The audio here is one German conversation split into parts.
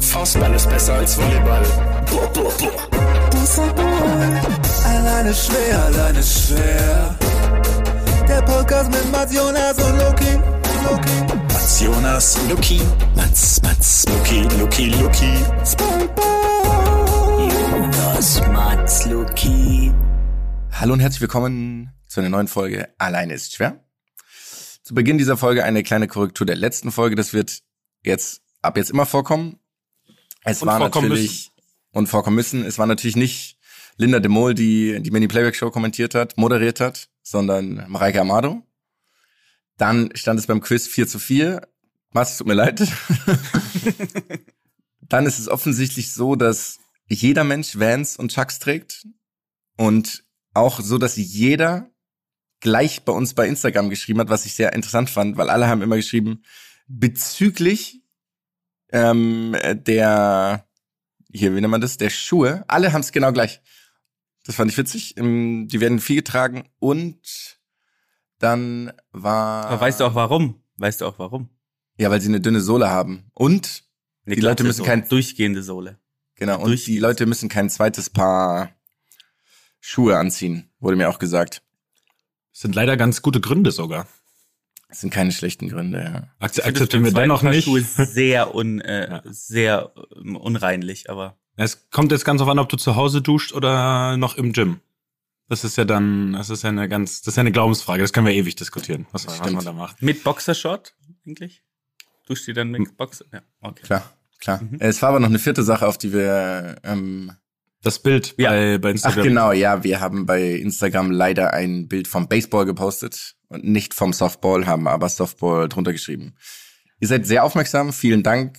Faustball ist besser als Volleyball. Boah, boah, boah. Alleine schwer, alleine schwer. Der Podcast mit Mats Jonas und Loki. Loki. Mats Jonas, Luki. Mats, Mats, Luki, Luki, Luki. Spikeball. Jonas, Mats, Luki. Hallo und herzlich willkommen zu einer neuen Folge Alleine ist schwer. Zu Beginn dieser Folge eine kleine Korrektur der letzten Folge. Das wird jetzt ab jetzt immer vorkommen. Es Und war natürlich und vorkommen müssen. Es war natürlich nicht Linda de Mol, die die Mini Playback Show kommentiert hat, moderiert hat, sondern Mareike Amado. Dann stand es beim Quiz 4 zu 4. Mats, es tut mir leid. Dann ist es offensichtlich so, dass jeder Mensch Vans und Chucks trägt und auch so, dass jeder gleich bei uns bei Instagram geschrieben hat, was ich sehr interessant fand, weil alle haben immer geschrieben, bezüglich ähm, der, hier, wie nennt man das, der Schuhe, alle haben es genau gleich. Das fand ich witzig. Ähm, Die werden viel getragen und dann war... Aber weißt du auch warum? Weißt du auch warum? Ja, weil sie eine dünne Sohle haben. Und, Eine Die Leute müssen Sohle, kein- durchgehende Sohle. genau, und Durch- die Leute müssen kein zweites Paar Schuhe anziehen, wurde mir auch gesagt. sind leider ganz gute Gründe sogar. Das sind keine schlechten Gründe, ja. Akzeptieren wir dennoch nicht. Schuhe ist sehr un, äh, Ja. sehr ähm, unreinlich, aber Es kommt jetzt ganz auf an, ob du zu Hause duscht oder noch im Gym. Das ist ja dann, das ist ja eine ganz, das ist ja eine Glaubensfrage. Das können wir ewig diskutieren, was, was man da macht. mit Boxershort eigentlich? Duscht ihr dann mit Boxer? Ja, okay. Klar, klar. Es war aber noch eine vierte Sache, auf die wir ähm, Das Bild Ja. bei, bei Ach Instagram. genau, ja, wir haben bei Instagram leider ein Bild vom Baseball gepostet und nicht vom Softball, haben aber Softball drunter geschrieben. Ihr seid sehr aufmerksam, vielen Dank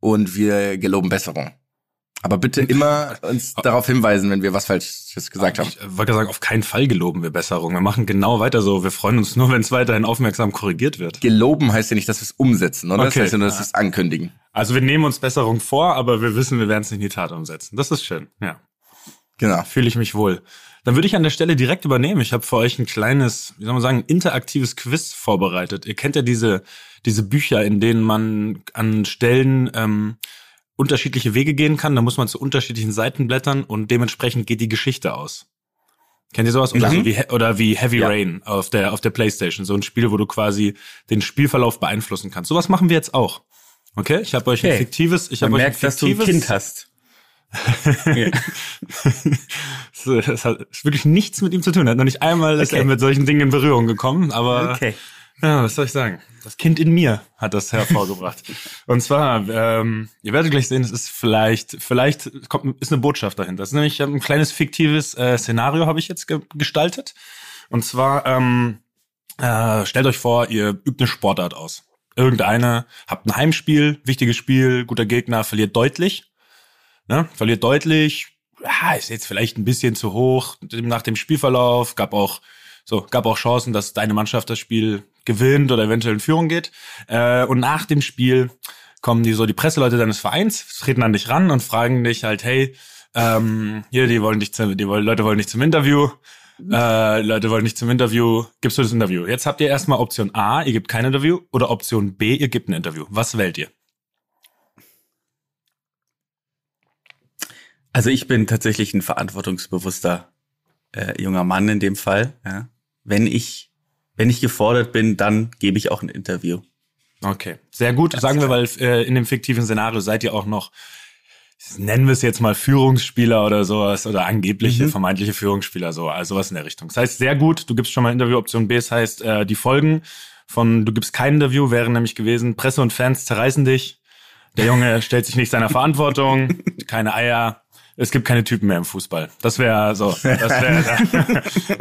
und wir geloben Besserung. Aber bitte immer uns darauf hinweisen, wenn wir was Falsches gesagt haben. Ich wollte sagen, auf keinen Fall geloben wir Besserung. Wir machen genau weiter so. Wir freuen uns nur, wenn es weiterhin aufmerksam korrigiert wird. Geloben heißt ja nicht, dass wir es umsetzen, oder? Okay. Das heißt ja nur, dass wir es ankündigen. Also wir nehmen uns Besserung vor, aber wir wissen, wir werden es nicht in die Tat umsetzen. Das ist schön. Ja. Genau. fühle ich mich wohl. Dann würde ich an der Stelle direkt übernehmen. Ich habe für euch ein kleines, wie soll man sagen, interaktives Quiz vorbereitet. Ihr kennt ja diese, diese Bücher, in denen man an Stellen ähm, unterschiedliche Wege gehen kann. Da muss man zu unterschiedlichen Seiten blättern und dementsprechend geht die Geschichte aus. Kennt ihr sowas? Oder, Mhm. so wie, oder wie Heavy Ja. Rain auf der, auf der Playstation. So ein Spiel, wo du quasi den Spielverlauf beeinflussen kannst. Sowas machen wir jetzt auch. Okay? Ich habe euch ein Okay. fiktives, ich habe euch ein merkt, dass du ein fiktives, Kind hast. Ja. Das hat wirklich nichts mit ihm zu tun. Er hat noch nicht einmal ist Okay. er mit solchen Dingen in Berührung gekommen, aber Okay. ja, was soll ich sagen? Das Kind in mir hat das hervorgebracht. Und zwar, ähm, ihr werdet gleich sehen, es ist vielleicht, vielleicht kommt, ist eine Botschaft dahinter. Das ist nämlich ein kleines fiktives äh, Szenario habe ich jetzt ge gestaltet. Und zwar, ähm, äh, stellt euch vor, ihr übt eine Sportart aus. Irgendeine, habt ein Heimspiel, wichtiges Spiel, guter Gegner, verliert deutlich. Ne? Verliert deutlich, ja, ist jetzt vielleicht ein bisschen zu hoch nach dem Spielverlauf, gab auch so, gab auch Chancen, dass deine Mannschaft das Spiel gewinnt oder eventuell in Führung geht. Äh, und nach dem Spiel kommen die so die Presseleute deines Vereins, treten an dich ran und fragen dich halt, hey, ähm, hier, die wollen dich, zum, die wollen, Leute wollen dich zum Interview. Äh, Leute wollen nicht zum Interview. Gibst du das Interview? Jetzt habt ihr erstmal Option A, ihr gebt kein Interview, oder Option B, ihr gebt ein Interview. Was wählt ihr? Also ich bin tatsächlich ein verantwortungsbewusster äh, junger Mann in dem Fall. Ja. Wenn ich wenn ich gefordert bin, dann gebe ich auch ein Interview. Okay, sehr gut. Sagen wir, weil äh, in dem fiktiven Szenario seid ihr auch noch, nennen wir es jetzt mal Führungsspieler oder sowas oder angebliche, Mhm. vermeintliche Führungsspieler, so, also was in der Richtung. Das heißt, sehr gut, du gibst schon mal Interview. Option B, das heißt, äh, die Folgen von du gibst kein Interview wären nämlich gewesen, Presse und Fans zerreißen dich. Der Junge stellt sich nicht seiner Verantwortung, keine Eier. Es gibt keine Typen mehr im Fußball. Das wäre so. Das wäre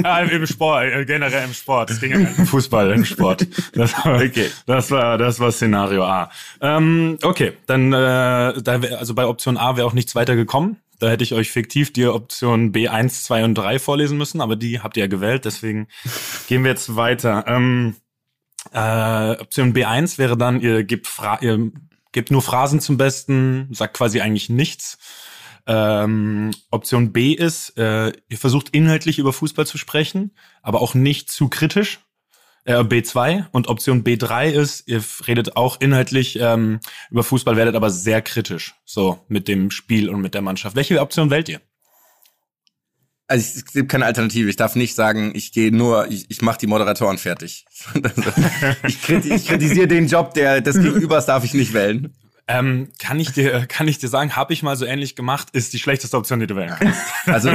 ja, im Sport, äh, generell im Sport. Es ging ja nicht um Fußball, im Sport. Das war, Okay. das war, das war Szenario A. Ähm, okay, dann äh, da wär, also bei Option A wäre auch nichts weiter gekommen. Da hätte ich euch fiktiv die Option B1, 2 und 3 vorlesen müssen, aber die habt ihr ja gewählt, deswegen gehen wir jetzt weiter. Ähm, äh, Option B1 wäre dann, ihr gebt, Fra ihr gebt nur Phrasen zum Besten, sagt quasi eigentlich nichts. Ähm, Option B ist, äh, ihr versucht inhaltlich über Fußball zu sprechen, aber auch nicht zu kritisch. äh, B2 und Option B3 ist, ihr redet auch inhaltlich ähm, über Fußball, werdet aber sehr kritisch, so mit dem Spiel und mit der Mannschaft. Welche Option wählt ihr? Also es gibt keine Alternative. Ich darf nicht sagen, ich gehe nur, ich, ich mache die Moderatoren fertig. ich, kriti ich kritisiere den Job der des Gegenübers, darf ich nicht wählen. Ähm, kann ich dir, kann ich dir sagen, habe ich mal so ähnlich gemacht, ist die schlechteste Option, die du wählen kannst. Also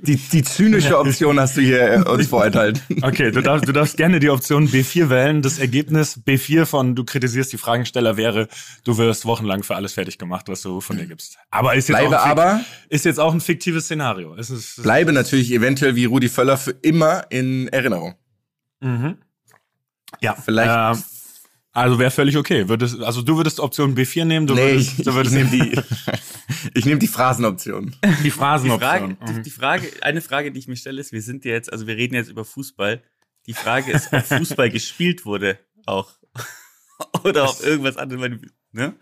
die, die zynische Option hast du hier äh, uns vorenthalten. Okay, du darfst, du darfst gerne die Option B4 wählen. Das Ergebnis B4 von du kritisierst die Fragensteller wäre, du wirst wochenlang für alles fertig gemacht, was du von dir gibst. Aber ist jetzt, Bleibe auch, ein, aber, ist jetzt auch ein fiktives Szenario. Es ist, bleibe natürlich eventuell wie Rudi Völler für immer in Erinnerung. Mhm. Ja, Vielleicht- Äh, also wäre völlig okay. Würdest, also du würdest Option B4 nehmen, du Nee, würdest, ich, du ich würdest nehme die, ich nehm die Phrasenoption. die Phrasenoption. Die Frage, die, Mhm. die Frage, eine Frage, die ich mir stelle, ist, wir sind jetzt, also wir reden jetzt über Fußball. Die Frage ist, ob Fußball gespielt wurde auch. Oder ob irgendwas anderes, ne?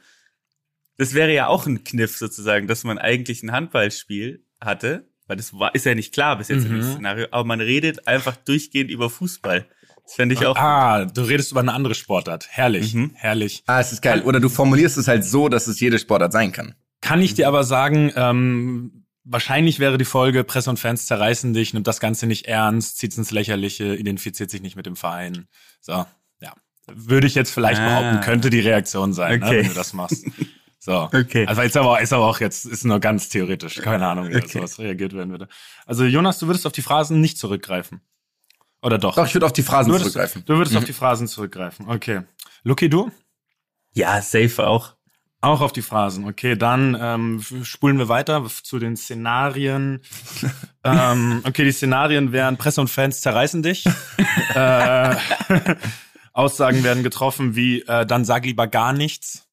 Das wäre ja auch ein Kniff sozusagen, dass man eigentlich ein Handballspiel hatte, weil das war, ist ja nicht klar bis jetzt Mhm. im Szenario, aber man redet einfach durchgehend über Fußball. Das fände ich auch. Ah, du redest über eine andere Sportart. Herrlich, Mhm. herrlich. Ah, es ist geil. Oder du formulierst es halt so, dass es jede Sportart sein kann. Kann ich dir aber sagen, ähm, wahrscheinlich wäre die Folge Presse und Fans zerreißen dich, nimmt das Ganze nicht ernst, zieht's ins Lächerliche, identifiziert sich nicht mit dem Verein. So, ja. Würde ich jetzt vielleicht Ah. behaupten, könnte die Reaktion sein, ne, Okay. wenn du das machst. So. Okay. Also ist aber, ist aber auch jetzt, ist nur ganz theoretisch. Keine Ahnung, wie Okay. sowas reagiert werden würde. Also Jonas, du würdest auf die Phrasen nicht zurückgreifen. Oder doch? Doch, ich würde auf die Phrasen du würdest, zurückgreifen. du würdest auf die Phrasen zurückgreifen. Okay. Lucky, du? Ja, safe auch. Auch auf die Phrasen. Okay, dann ähm, spulen wir weiter zu den Szenarien. ähm, okay, die Szenarien wären Presse und Fans zerreißen dich. äh, Aussagen werden getroffen wie äh, dann sag lieber gar nichts.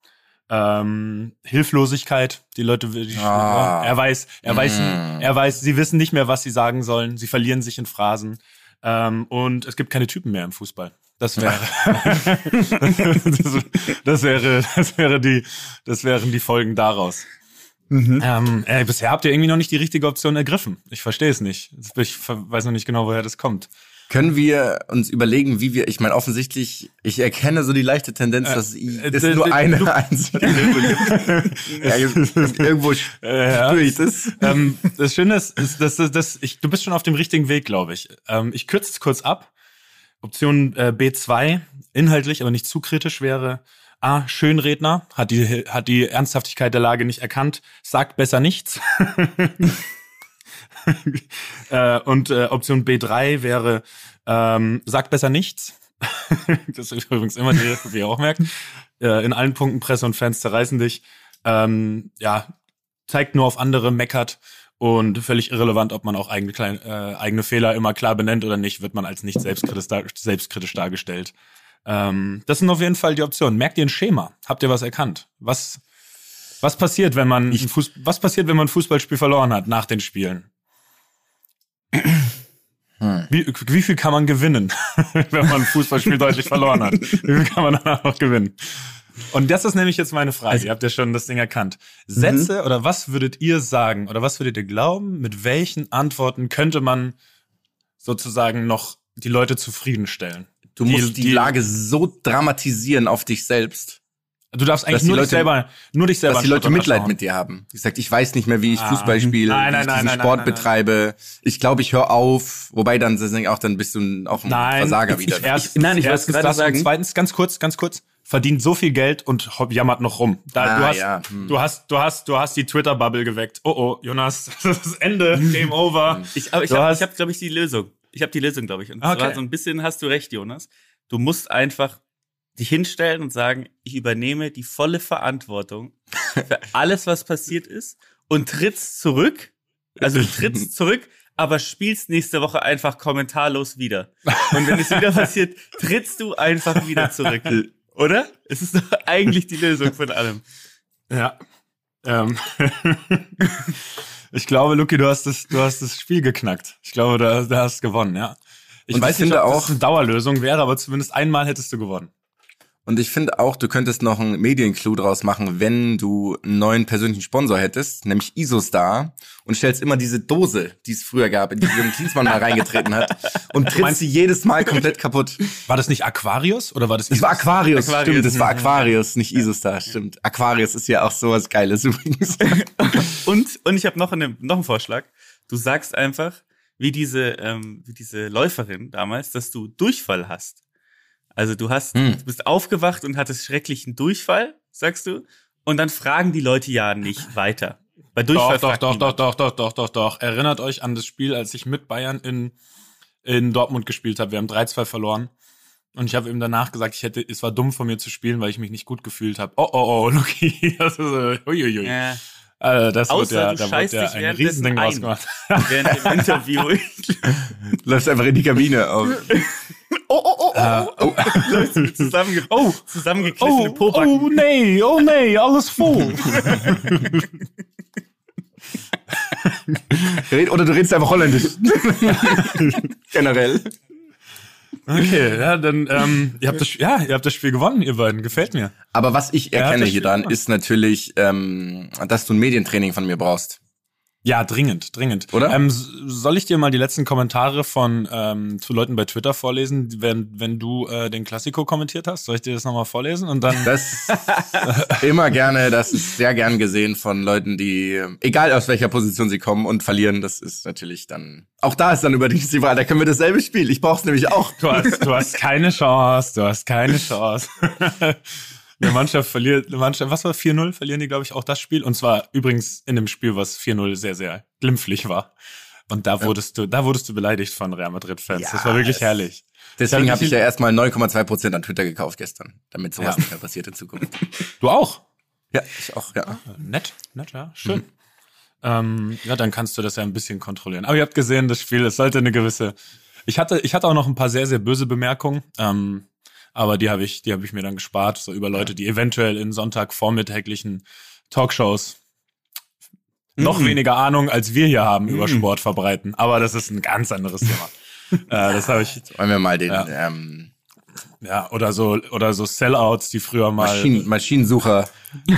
Ähm, Hilflosigkeit. Die Leute, die, Ah. er weiß, er weiß, Mm. er weiß, sie wissen nicht mehr, was sie sagen sollen. Sie verlieren sich in Phrasen. Ähm, und es gibt keine Typen mehr im Fußball. Das wäre, das, das wäre, das wäre die, das wären die Folgen daraus. Ähm, äh, bisher habt ihr irgendwie noch nicht die richtige Option ergriffen. Ich verstehe es nicht. Ich weiß noch nicht genau, woher das kommt. Können wir uns überlegen, wie wir, ich meine, offensichtlich, ich erkenne so die leichte Tendenz, dass i- äh, es d- nur d- eine du- einzige Lösung gibt. ja, irgendwo Äh, ja. spüre ich das. ähm, das Schöne ist, ist dass, dass, dass ich, du bist schon auf dem richtigen Weg, glaube ich. Ähm, ich kürze es kurz ab. Option äh, B2, inhaltlich, aber nicht zu kritisch wäre. A, Schönredner, hat die, hat die Ernsthaftigkeit der Lage nicht erkannt, sagt besser nichts. äh, und äh, Option B3 wäre, ähm, sagt besser nichts. das ist übrigens immer die, wie ihr auch merkt. Äh, in allen Punkten Presse und Fans zerreißen dich. Ähm, ja, zeigt nur auf andere, meckert und völlig irrelevant, ob man auch eigene, klein, äh, eigene Fehler immer klar benennt oder nicht, wird man als nicht selbstkritisch, dar selbstkritisch dargestellt. Ähm, das sind auf jeden Fall die Optionen. Merkt ihr ein Schema? Habt ihr was erkannt? Was, was passiert, wenn man Fuß, was passiert, wenn man ein Fußballspiel verloren hat nach den Spielen? Wie, wie viel kann man gewinnen, wenn man ein Fußballspiel deutlich verloren hat? Wie viel kann man danach noch gewinnen? Und das ist nämlich jetzt meine Frage. ihr habt ja schon das Ding erkannt. Sätze oder was würdet ihr sagen oder was würdet ihr glauben, mit welchen Antworten könnte man sozusagen noch die Leute zufriedenstellen? Du musst die, die- Lage so dramatisieren auf dich selbst, Du darfst eigentlich die nur dich Leute- selber, nur dich selber dass die Leute Mitleid mit dir haben. Ich sag, ich weiß nicht mehr, wie ich Ah. Fußball spiele, Nein, wie nein, ich nein, diesen nein, Sport nein, nein. betreibe. Ich glaube, ich höre auf. Wobei dann das auch dann bist du auch ein Nein, Versager ich- wieder. Ich, erstens, Ich- nein, ich wollte erstens gerade das und sagen- Zweitens, ganz kurz, ganz kurz, verdient so viel Geld und jammert noch rum. Da, Ah, du, hast, ja, hm. du hast, du hast, du hast die Twitter-Bubble geweckt. Oh oh, Jonas, das ist Ende, Game over. Ich, aber ich habe, ich hab, glaube ich, die Lösung. Ich habe die Lösung, glaube ich. Und Okay. zwar so ein bisschen hast du recht, Jonas. Du musst einfach dich hinstellen und sagen, ich übernehme die volle Verantwortung für alles, was passiert ist und trittst zurück. Also du trittst zurück, aber spielst nächste Woche einfach kommentarlos wieder. Und wenn es wieder passiert, trittst du einfach wieder zurück. Oder? Es ist doch eigentlich die Lösung von allem. Ja. Ähm. ich glaube, Luki, du hast das, du hast das Spiel geknackt. Ich glaube, du, du hast gewonnen, ja. Ich Und ich weiß nicht, finde ob auch- das eine Dauerlösung wäre, aber zumindest einmal hättest du gewonnen. Und ich finde auch, du könntest noch einen Medienclou draus machen, wenn du einen neuen persönlichen Sponsor hättest, nämlich Isostar, und stellst immer diese Dose, die es früher gab, in die Jürgen Klinsmann mal reingetreten hat, und trittst sie jedes Mal komplett kaputt. War das nicht Aquarius oder war das? Das war Aquarius, Aquarius. stimmt, das war Aquarius, nicht Isostar, stimmt. Aquarius ist ja auch sowas Geiles übrigens. Und, und ich habe noch, eine, noch einen Vorschlag. Du sagst einfach, wie diese, ähm, wie diese Läuferin damals, dass du Durchfall hast. Also du hast, Hm. du bist aufgewacht und hattest schrecklichen Durchfall, sagst du, und dann fragen die Leute ja nicht weiter. Bei Durchfall Doch, doch, doch, doch, doch, doch, doch, doch, doch. Erinnert euch an das Spiel, als ich mit Bayern in, in Dortmund gespielt habe. Wir haben 3-2 verloren. Und ich habe ihm danach gesagt, ich hätte, es war dumm von mir zu spielen, weil ich mich nicht gut gefühlt habe. Oh, oh, oh, Lucky. Das ist, äh, uiuiui. Ja, Also das Außer wird ja, da wird ja ein Riesending ein. rausgemacht. während dem Interview. Läufst einfach in die Kabine auf. oh, oh, oh, oh, oh. Zusammenge oh, zusammengekniffene Pobacken. oh, nee, oh nee, alles voll. Red- Oder du redest einfach Holländisch. Generell. Okay, ja, dann, ähm, ihr habt das, ja, ihr habt das Spiel gewonnen, ihr beiden. Gefällt mir. Aber was ich Ja, erkenne stimmt. dran, ist natürlich, ähm, dass du ein Medientraining von mir brauchst. Ja, dringend, dringend. Oder? Ähm, soll ich dir mal die letzten Kommentare von ähm, zu Leuten bei Twitter vorlesen, wenn, wenn du äh, den Klassiko kommentiert hast? Soll ich dir das nochmal vorlesen? Und dann. Das immer gerne, das ist sehr gern gesehen von Leuten, die, egal aus welcher Position sie kommen und verlieren, das ist natürlich dann, auch da ist dann übrigens die Wahl, da können wir dasselbe Spiel. Ich brauch's nämlich auch. Du hast, du hast keine Chance, du hast keine Chance. Eine Mannschaft verliert, eine Mannschaft, was war 4-0? Verlieren die, glaube ich, auch das Spiel. Und zwar übrigens in dem Spiel, was 4-0 sehr, sehr glimpflich war. Und da wurdest du, da wurdest du beleidigt von Real Madrid-Fans. Ja, das war wirklich herrlich. Deswegen habe ich ja erstmal 9,2 Prozent an Twitter gekauft gestern, damit sowas Ja. nicht mehr passiert in Zukunft. Du auch? Ja, ich auch, ja. Nett, nett, ja, schön. Ähm, ja, dann kannst du das ja ein bisschen kontrollieren. Aber ihr habt gesehen, das Spiel, es sollte eine gewisse. Ich hatte, ich hatte auch noch ein paar sehr, sehr böse Bemerkungen, ähm, aber die habe ich, die habe ich mir dann gespart, so über Leute, die eventuell in Sonntagvormittäglichen Talkshows noch weniger Ahnung als wir hier haben über Sport verbreiten. Aber das ist ein ganz anderes Thema. äh, das habe ich, Wollen wir mal den Ja. ähm, ja, oder so, oder so Sellouts, die früher mal. Maschinen, Maschinensucher,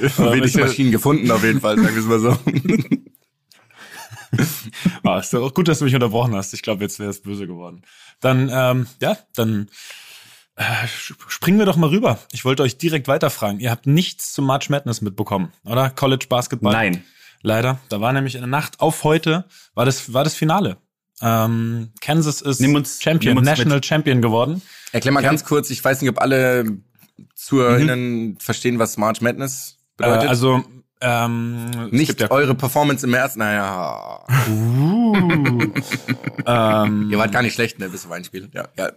wenig Maschinen gefunden auf jeden Fall, sagen wir es mal so. Ah, ist doch auch gut, dass du mich unterbrochen hast. Ich glaube, jetzt wäre es böse geworden. Dann, ähm, ja, dann äh, springen wir doch mal rüber. Ich wollte euch direkt weiterfragen. Ihr habt nichts zum March Madness mitbekommen, oder? College Basketball? Nein. Leider. Da war nämlich in der Nacht auf heute, war das, war das Finale. Ähm, Kansas ist uns- Champion, National Champion geworden. Erklär mal ganz kurz, ich weiß nicht, ob alle ZuhörerInnen verstehen, was March Madness Äh, bedeutet. also, ähm, nicht ja, eure Performance im März, naja. uh, ähm, Ihr wart gar nicht schlecht, ne, bis auf ein Spiel. Ja, ja.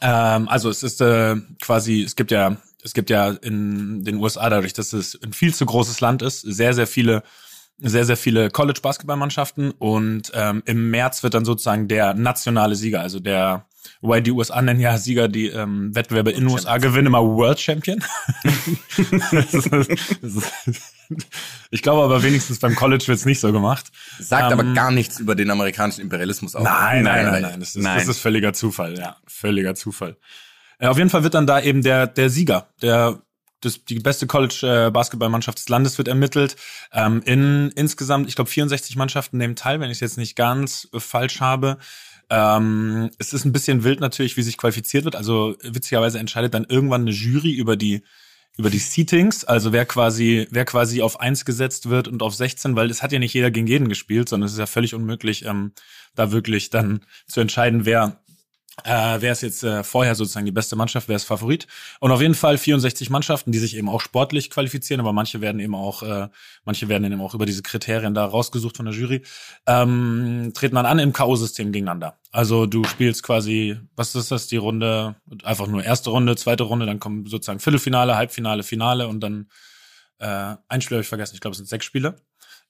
Ähm, also es ist äh, quasi, es gibt ja, es gibt ja in den USA dadurch, dass es ein viel zu großes Land ist, sehr, sehr viele, sehr, sehr viele College-Basketballmannschaften und ähm, im März wird dann sozusagen der nationale Sieger, also der, wobei die USA nennen ja Sieger, die ähm, Wettbewerbe in den USA gewinnen immer World Champion. Das ist- das ist- ich glaube aber wenigstens beim College wird's nicht so gemacht. Sagt Ähm, aber gar nichts über den amerikanischen Imperialismus aus. Nein, nein, nein, weil- nein. Das ist, Nein. das ist völliger Zufall, ja. Völliger Zufall. Äh, auf jeden Fall wird dann da eben der, der Sieger, der, das, die beste College-Basketballmannschaft des Landes wird ermittelt. Ähm, in insgesamt, ich glaube, 64 Mannschaften nehmen teil, wenn ich es jetzt nicht ganz äh, falsch habe. Ähm, es ist ein bisschen wild natürlich, wie sich qualifiziert wird. Also witzigerweise entscheidet dann irgendwann eine Jury über die über die Seatings, also wer quasi, wer quasi auf eins gesetzt wird und auf 16, weil es hat ja nicht jeder gegen jeden gespielt, sondern es ist ja völlig unmöglich, ähm, da wirklich dann zu entscheiden, wer äh, wer ist jetzt äh, vorher sozusagen die beste Mannschaft, wer ist Favorit. Und auf jeden Fall 64 Mannschaften, die sich eben auch sportlich qualifizieren, aber manche werden eben auch, äh, manche werden eben auch über diese Kriterien da rausgesucht von der Jury, ähm, treten dann an im K.O.-System gegeneinander. Also du spielst quasi, was ist das, die Runde, einfach nur erste Runde, zweite Runde, dann kommen sozusagen Viertelfinale, Halbfinale, Finale und dann äh, ein Spiel habe ich vergessen, ich glaube, es sind sechs Spiele.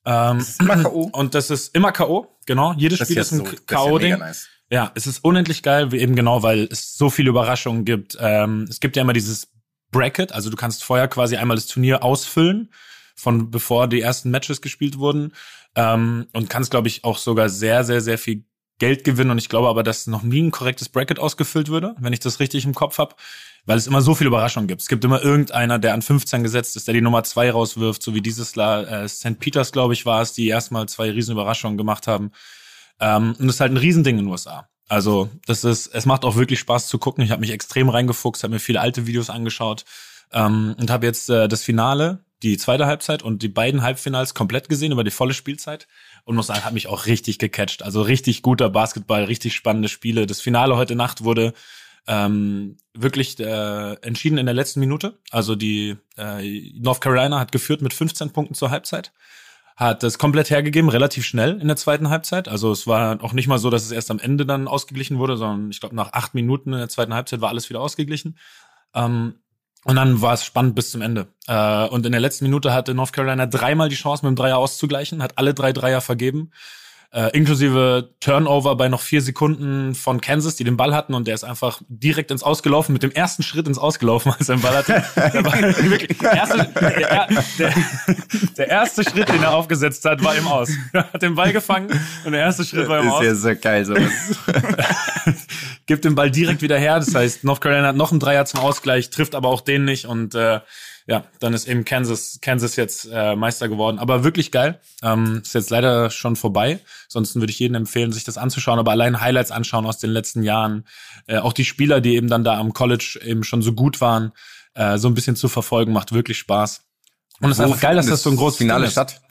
Ähm, Das ist immer K.O. und das ist immer K.O., genau. Jedes Das Spiel ja ist ein so- ist ja K.O.-Ding. mega nice. Ja, es ist unendlich geil, eben genau, weil es so viele Überraschungen gibt. Ähm, es gibt ja immer dieses Bracket, also du kannst vorher quasi einmal das Turnier ausfüllen, von bevor die ersten Matches gespielt wurden. Ähm, und kannst, glaube ich, auch sogar sehr, sehr, sehr viel Geld gewinnen und ich glaube aber, dass noch nie ein korrektes Bracket ausgefüllt würde, wenn ich das richtig im Kopf habe, weil es immer so viele Überraschungen gibt. Es gibt immer irgendeiner, der an 15 gesetzt ist, der die Nummer zwei rauswirft, so wie dieses Jahr äh, St. Peters, glaube ich, war es, die erstmal zwei riesen Überraschungen gemacht haben. Ähm, und das ist halt ein Riesending in den USA. Also das ist, es macht auch wirklich Spaß zu gucken. Ich habe mich extrem reingefuchst, habe mir viele alte Videos angeschaut ähm, und habe jetzt äh, das Finale, die zweite Halbzeit und die beiden Halbfinals komplett gesehen über die volle Spielzeit und muss sagen, hat mich auch richtig gecatcht. Also richtig guter Basketball, richtig spannende Spiele. Das Finale heute Nacht wurde ähm, wirklich äh, entschieden in der letzten Minute. Also die äh, North Carolina hat geführt mit 15 Punkten zur Halbzeit hat das komplett hergegeben, relativ schnell in der zweiten Halbzeit. Also es war auch nicht mal so, dass es erst am Ende dann ausgeglichen wurde, sondern ich glaube, nach acht Minuten in der zweiten Halbzeit war alles wieder ausgeglichen. Ähm, und dann war es spannend bis zum Ende. Äh, und in der letzten Minute hatte North Carolina dreimal die Chance, mit dem Dreier auszugleichen, hat alle drei Dreier vergeben. Äh, inklusive Turnover bei noch vier Sekunden von Kansas, die den Ball hatten und der ist einfach direkt ins Ausgelaufen, mit dem ersten Schritt ins Ausgelaufen, als er den Ball hatte. der, wirklich, der, erste, der, der, der, erste Schritt, den er aufgesetzt hat, war im Aus. Er hat den Ball gefangen und der erste Schritt war im Aus. Ist ja so geil sowas. Gibt den Ball direkt wieder her, das heißt, North Carolina hat noch einen Dreier zum Ausgleich, trifft aber auch den nicht und äh, ja, dann ist eben Kansas, Kansas jetzt äh, Meister geworden. Aber wirklich geil. Ähm, ist jetzt leider schon vorbei. Sonst würde ich jedem empfehlen, sich das anzuschauen. Aber allein Highlights anschauen aus den letzten Jahren. Äh, auch die Spieler, die eben dann da am College eben schon so gut waren, äh, so ein bisschen zu verfolgen, macht wirklich Spaß. Und es ist einfach geil, dass das so ein großes Finale statt.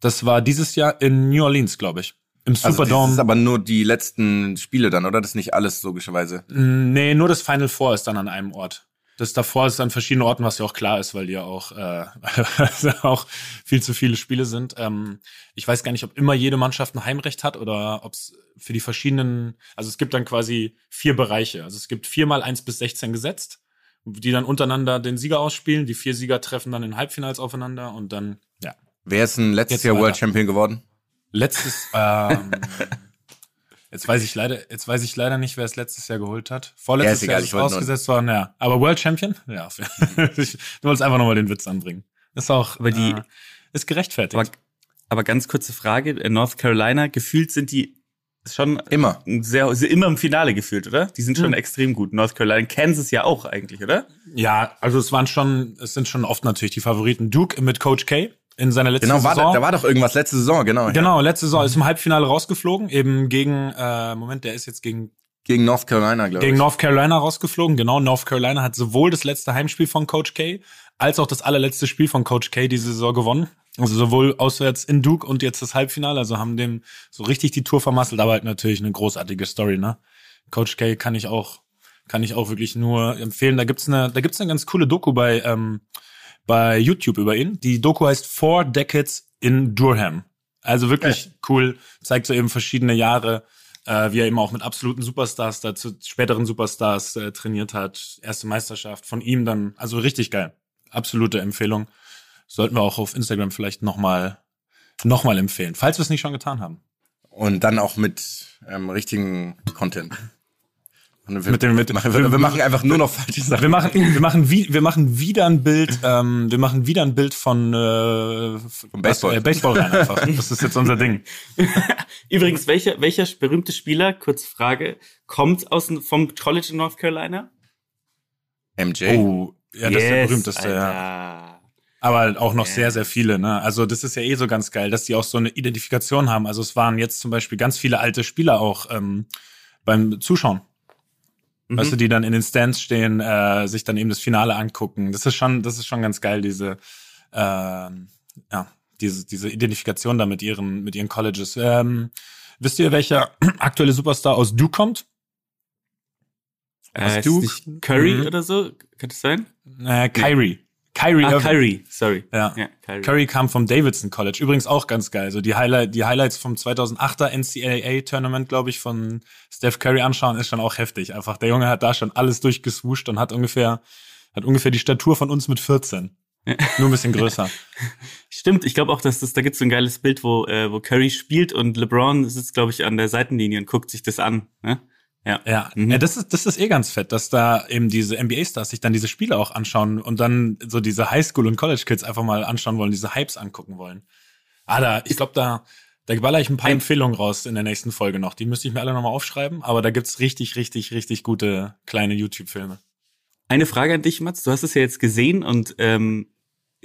Das war dieses Jahr in New Orleans, glaube ich. Im Also Superdome. das ist aber nur die letzten Spiele dann, oder? Das ist nicht alles logischerweise. Nee, nur das Final Four ist dann an einem Ort. Das davor ist an verschiedenen Orten, was ja auch klar ist, weil die ja auch, äh, auch viel zu viele Spiele sind. Ähm, ich weiß gar nicht, ob immer jede Mannschaft ein Heimrecht hat oder ob es für die verschiedenen, also es gibt dann quasi vier Bereiche. Also es gibt viermal eins bis 16 gesetzt, die dann untereinander den Sieger ausspielen. Die vier Sieger treffen dann in Halbfinals aufeinander und dann, ja. Wer ist denn letztes Jetzt Jahr weiter. World Champion geworden? Letztes, ähm, jetzt weiß ich leider, jetzt weiß ich leider nicht, wer es letztes Jahr geholt hat. Ja, Vorletztes ist egal, Jahr ist wollte nur- ausgesetzt worden, ja. Aber World Champion? Ja. ich, du wolltest einfach nochmal den Witz anbringen. Ist auch, Aber die- äh, ist gerechtfertigt. Aber, aber ganz kurze Frage, äh, North Carolina, gefühlt sind die schon Immer. sehr, sehr immer im Finale gefühlt, oder? Die sind schon Hm. extrem gut. North Carolina, Kansas ja auch eigentlich, oder? ja, also es waren schon, es sind schon oft natürlich die Favoriten. Duke mit Coach K in seiner letzten Genau, war, Saison. da, da war doch irgendwas letzte Saison, genau. Genau, letzte Saison ist im Halbfinale rausgeflogen, eben gegen, äh, Moment, der ist jetzt gegen Gegen North Carolina, glaube ich. Gegen North Carolina rausgeflogen, genau. North Carolina hat sowohl das letzte Heimspiel von Coach K als auch das allerletzte Spiel von Coach K diese Saison gewonnen. Also sowohl auswärts in Duke und jetzt das Halbfinale. Also haben dem so richtig die Tour vermasselt, aber halt natürlich eine großartige Story, ne? Coach K kann ich auch, kann ich auch wirklich nur empfehlen. Da gibt's eine, da gibt's eine ganz coole Doku bei, ähm, bei YouTube über ihn. Die Doku heißt Four Decades in Durham. Also wirklich cool, zeigt so eben verschiedene Jahre, äh, wie er eben auch mit absoluten Superstars, dazu späteren Superstars äh, trainiert hat. Erste Meisterschaft von ihm dann, also richtig geil. Absolute Empfehlung. Sollten wir auch auf Instagram vielleicht nochmal noch mal empfehlen, falls wir es nicht schon getan haben. Und dann auch mit ähm, richtigen Content. Und wir, Mit dem- mit- machen, wir, wir machen einfach nur noch falsche Sachen. Wir machen, wir machen, wie, wir machen wieder ein Bild, ähm, wir machen wieder ein Bild von äh, Vom Baseball. Äh, Baseball rein einfach. Das ist jetzt unser Ding. Übrigens, welcher, welcher berühmte Spieler, kurz Frage, kommt aus dem, vom College in North Carolina? MJ. Oh, ja, das ist der berühmteste, ja. Alter. Aber auch noch sehr, sehr viele, ne? Also das ist ja eh so ganz geil, dass die auch so eine Identifikation haben. Also es waren jetzt zum Beispiel ganz viele alte Spieler auch ähm, beim Zuschauen. Mhm. Weißt du, die dann in den Stands stehen, äh, sich dann eben das Finale angucken. Das ist schon, das ist schon ganz geil, diese, ähm, ja, diese, diese Identifikation da mit ihren, mit ihren Colleges. Ähm, wisst ihr, welcher aktuelle Superstar aus Duke kommt? Äh, ist Duke? nicht Curry Mhm. oder so? Kann das sein? Äh, Kyrie. Kyrie Ah. Kyrie, sorry. Ja. ja Kyrie. Curry kam vom Davidson College. Übrigens auch ganz geil. So die, Highlight, die Highlights vom 2008er NCAA Tournament, glaube ich, von Steph Curry anschauen, ist schon auch heftig. Einfach der Junge hat da schon alles durchgeswuscht und hat ungefähr, hat ungefähr die Statur von uns mit 14. Nur ein bisschen größer. Stimmt, ich glaube auch, dass das, da gibt's so ein geiles Bild, wo, äh, wo Curry spielt und LeBron sitzt, glaube ich, an der Seitenlinie und guckt sich das an. Ne? Ja. Ja, Mhm. ja das, ist, das ist eh ganz fett, dass da eben diese NBA-Stars sich dann diese Spiele auch anschauen und dann so diese Highschool- und College-Kids einfach mal anschauen wollen, diese Hypes angucken wollen. Ah, da, ich glaube, da, Da baller ich ein paar Empfehlungen raus in der nächsten Folge noch. Die müsste ich mir alle nochmal aufschreiben, aber da gibt's richtig, richtig, richtig gute kleine YouTube-Filme. Eine Frage an dich, Mats. Du hast es ja jetzt gesehen und ähm,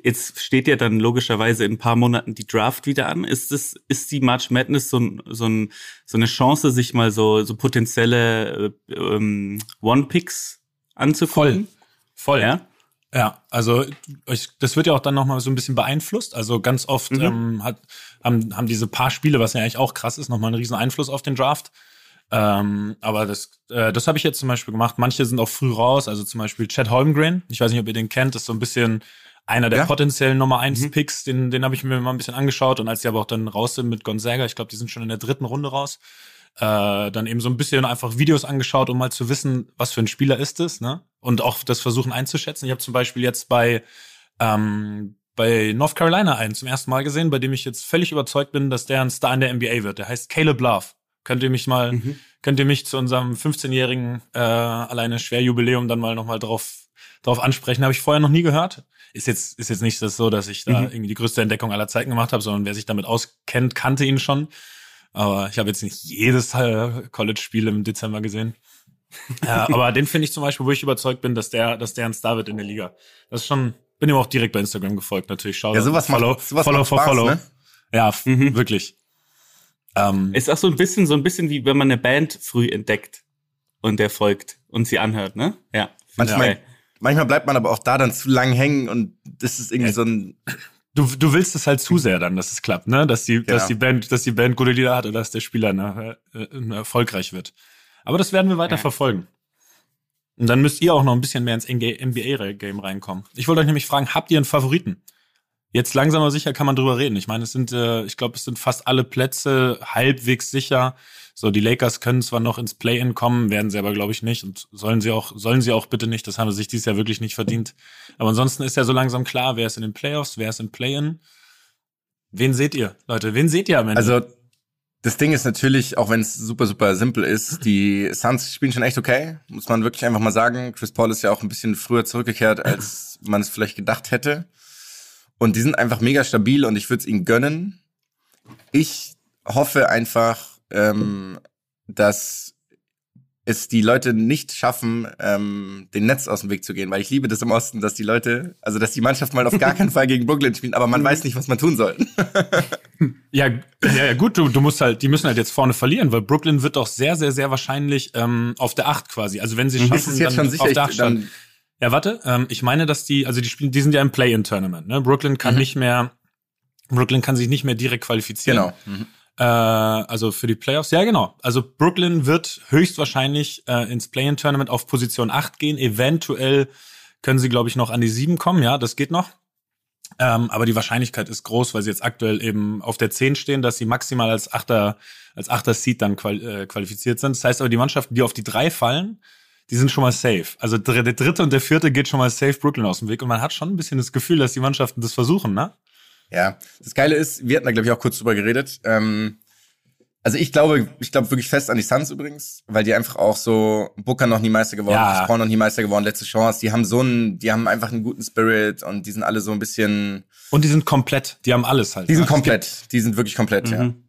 jetzt steht ja dann logischerweise in ein paar Monaten die Draft wieder an. Ist es, ist die March Madness so, ein, so, ein, so eine Chance, sich mal so, so potenzielle äh, ähm, One-Picks anzugucken? Voll. Ja. Ja, also ich, das wird ja auch dann nochmal so ein bisschen beeinflusst. Also ganz oft Mhm. ähm, hat, haben, haben diese paar Spiele, was ja eigentlich auch krass ist, nochmal einen riesen Einfluss auf den Draft. Ähm, aber das, äh, das habe ich jetzt zum Beispiel gemacht. Manche sind auch früh raus, also zum Beispiel Chad Holmgren. Ich weiß nicht, ob ihr den kennt, das ist so ein bisschen einer der Ja. potenziellen Nummer eins Mhm. Picks, den, den habe ich mir mal ein bisschen angeschaut. Und als die aber auch dann raus sind mit Gonzaga, ich glaube, die sind schon in der dritten Runde raus, äh, dann eben so ein bisschen einfach Videos angeschaut, um mal zu wissen, was für ein Spieler ist es, ne? Und auch das versuchen einzuschätzen. Ich habe zum Beispiel jetzt bei ähm, bei North Carolina einen zum ersten Mal gesehen, bei dem ich jetzt völlig überzeugt bin, dass der ein Star in der NBA wird. Der heißt Caleb Love. Könnt ihr mich mal, Mhm. könnt ihr mich zu unserem 15-jährigen äh, alleine Schwerjubiläum dann mal nochmal drauf, drauf ansprechen? Habe ich vorher noch nie gehört. Ist jetzt, ist jetzt nicht das so, dass ich da Mhm. irgendwie die größte Entdeckung aller Zeiten gemacht habe, sondern wer sich damit auskennt, kannte ihn schon. Aber ich habe jetzt nicht jedes äh, College-Spiel im Dezember gesehen. ja, aber den finde ich zum Beispiel, wo ich überzeugt bin, dass der, dass der ein Star wird in der Liga. Das ist schon, bin ihm auch direkt bei Instagram gefolgt, natürlich. Schau, Ja, sowas macht- follow, sowas follow macht for Spaß, follow. ne? Ja, Mhm. wirklich. Ähm, Ist auch so ein bisschen, so ein bisschen wie wenn man eine Band früh entdeckt und der folgt und sie anhört, ne? Ja. Manchmal, Ja. Manchmal bleibt man aber auch da dann zu lang hängen und das ist irgendwie Ja. so ein, du, du willst es halt zu sehr dann, dass es klappt, ne? Dass die, dass Genau. die Band, dass die Band gute Lieder hat oder dass der Spieler ne, äh, äh, erfolgreich wird. Aber das werden wir weiter Ja. verfolgen. Und dann müsst ihr auch noch ein bisschen mehr ins NBA-Game reinkommen. Ich wollte euch nämlich fragen, habt ihr einen Favoriten? Jetzt langsam aber sicher kann man drüber reden. Ich meine, es sind, äh, ich glaube, es sind fast alle Plätze halbwegs sicher. So, die Lakers können zwar noch ins Play-In kommen, werden sie aber, glaube ich, nicht. Und sollen sie auch, sollen sie auch bitte nicht. Das haben sie sich dieses Jahr wirklich nicht verdient. Aber ansonsten ist ja so langsam klar, wer ist in den Playoffs, wer ist im Play-In. Wen seht ihr, Leute? Wen seht ihr am Ende? also das Ding ist natürlich, auch wenn es super, super simpel ist, die Suns spielen schon echt okay, muss man wirklich einfach mal sagen. Chris Paul ist ja auch ein bisschen früher zurückgekehrt, als man es vielleicht gedacht hätte. Und die sind einfach mega stabil und ich würde es ihnen gönnen. Ich hoffe einfach, ähm, dass es die Leute nicht schaffen, ähm, den Netz aus dem Weg zu gehen, weil ich liebe das im Osten, dass die Leute, also dass die Mannschaft mal auf gar keinen Fall gegen Brooklyn spielen, aber man weiß nicht, was man tun soll. Ja, ja, ja gut, du, du musst halt, die müssen halt jetzt vorne verlieren, weil Brooklyn wird doch sehr, sehr, sehr wahrscheinlich ähm, auf der Acht quasi. Also wenn sie schaffen, Ist es jetzt dann schon sicher? auf der Acht dann, Ja, warte, ähm, ich meine, dass die, also die spielen, die sind ja im Play-in-Tournament. Ne? Brooklyn kann Mhm. nicht mehr, Brooklyn kann sich nicht mehr direkt qualifizieren. genau. Mhm. Äh, also für die Playoffs, ja genau. Also Brooklyn wird höchstwahrscheinlich äh, ins Play-in-Tournament auf Position 8 gehen. Eventuell können sie, glaube ich, noch an die 7 kommen. Ja, das geht noch. Ähm, aber die Wahrscheinlichkeit ist groß, weil sie jetzt aktuell eben auf der 10 stehen, dass sie maximal als Achter, als Achter Seed dann qual äh, qualifiziert sind. Das heißt aber, die Mannschaften, die auf die 3 fallen, die sind schon mal safe. Also der dritte und der vierte geht schon mal safe Brooklyn aus dem Weg. Und man hat schon ein bisschen das Gefühl, dass die Mannschaften das versuchen, ne? Ja, das Geile ist, wir hatten da glaube ich auch kurz drüber geredet. Ähm, also ich glaube, ich glaube wirklich fest an die Suns übrigens, weil die einfach auch so Booker noch nie Meister geworden, Ja. Paul noch nie Meister geworden, letzte Chance. Die haben so einen, die haben einfach einen guten Spirit und die sind alle so ein bisschen, Und die sind komplett, die haben alles halt. die sind ne? Komplett, die sind wirklich komplett, ja. Mhm.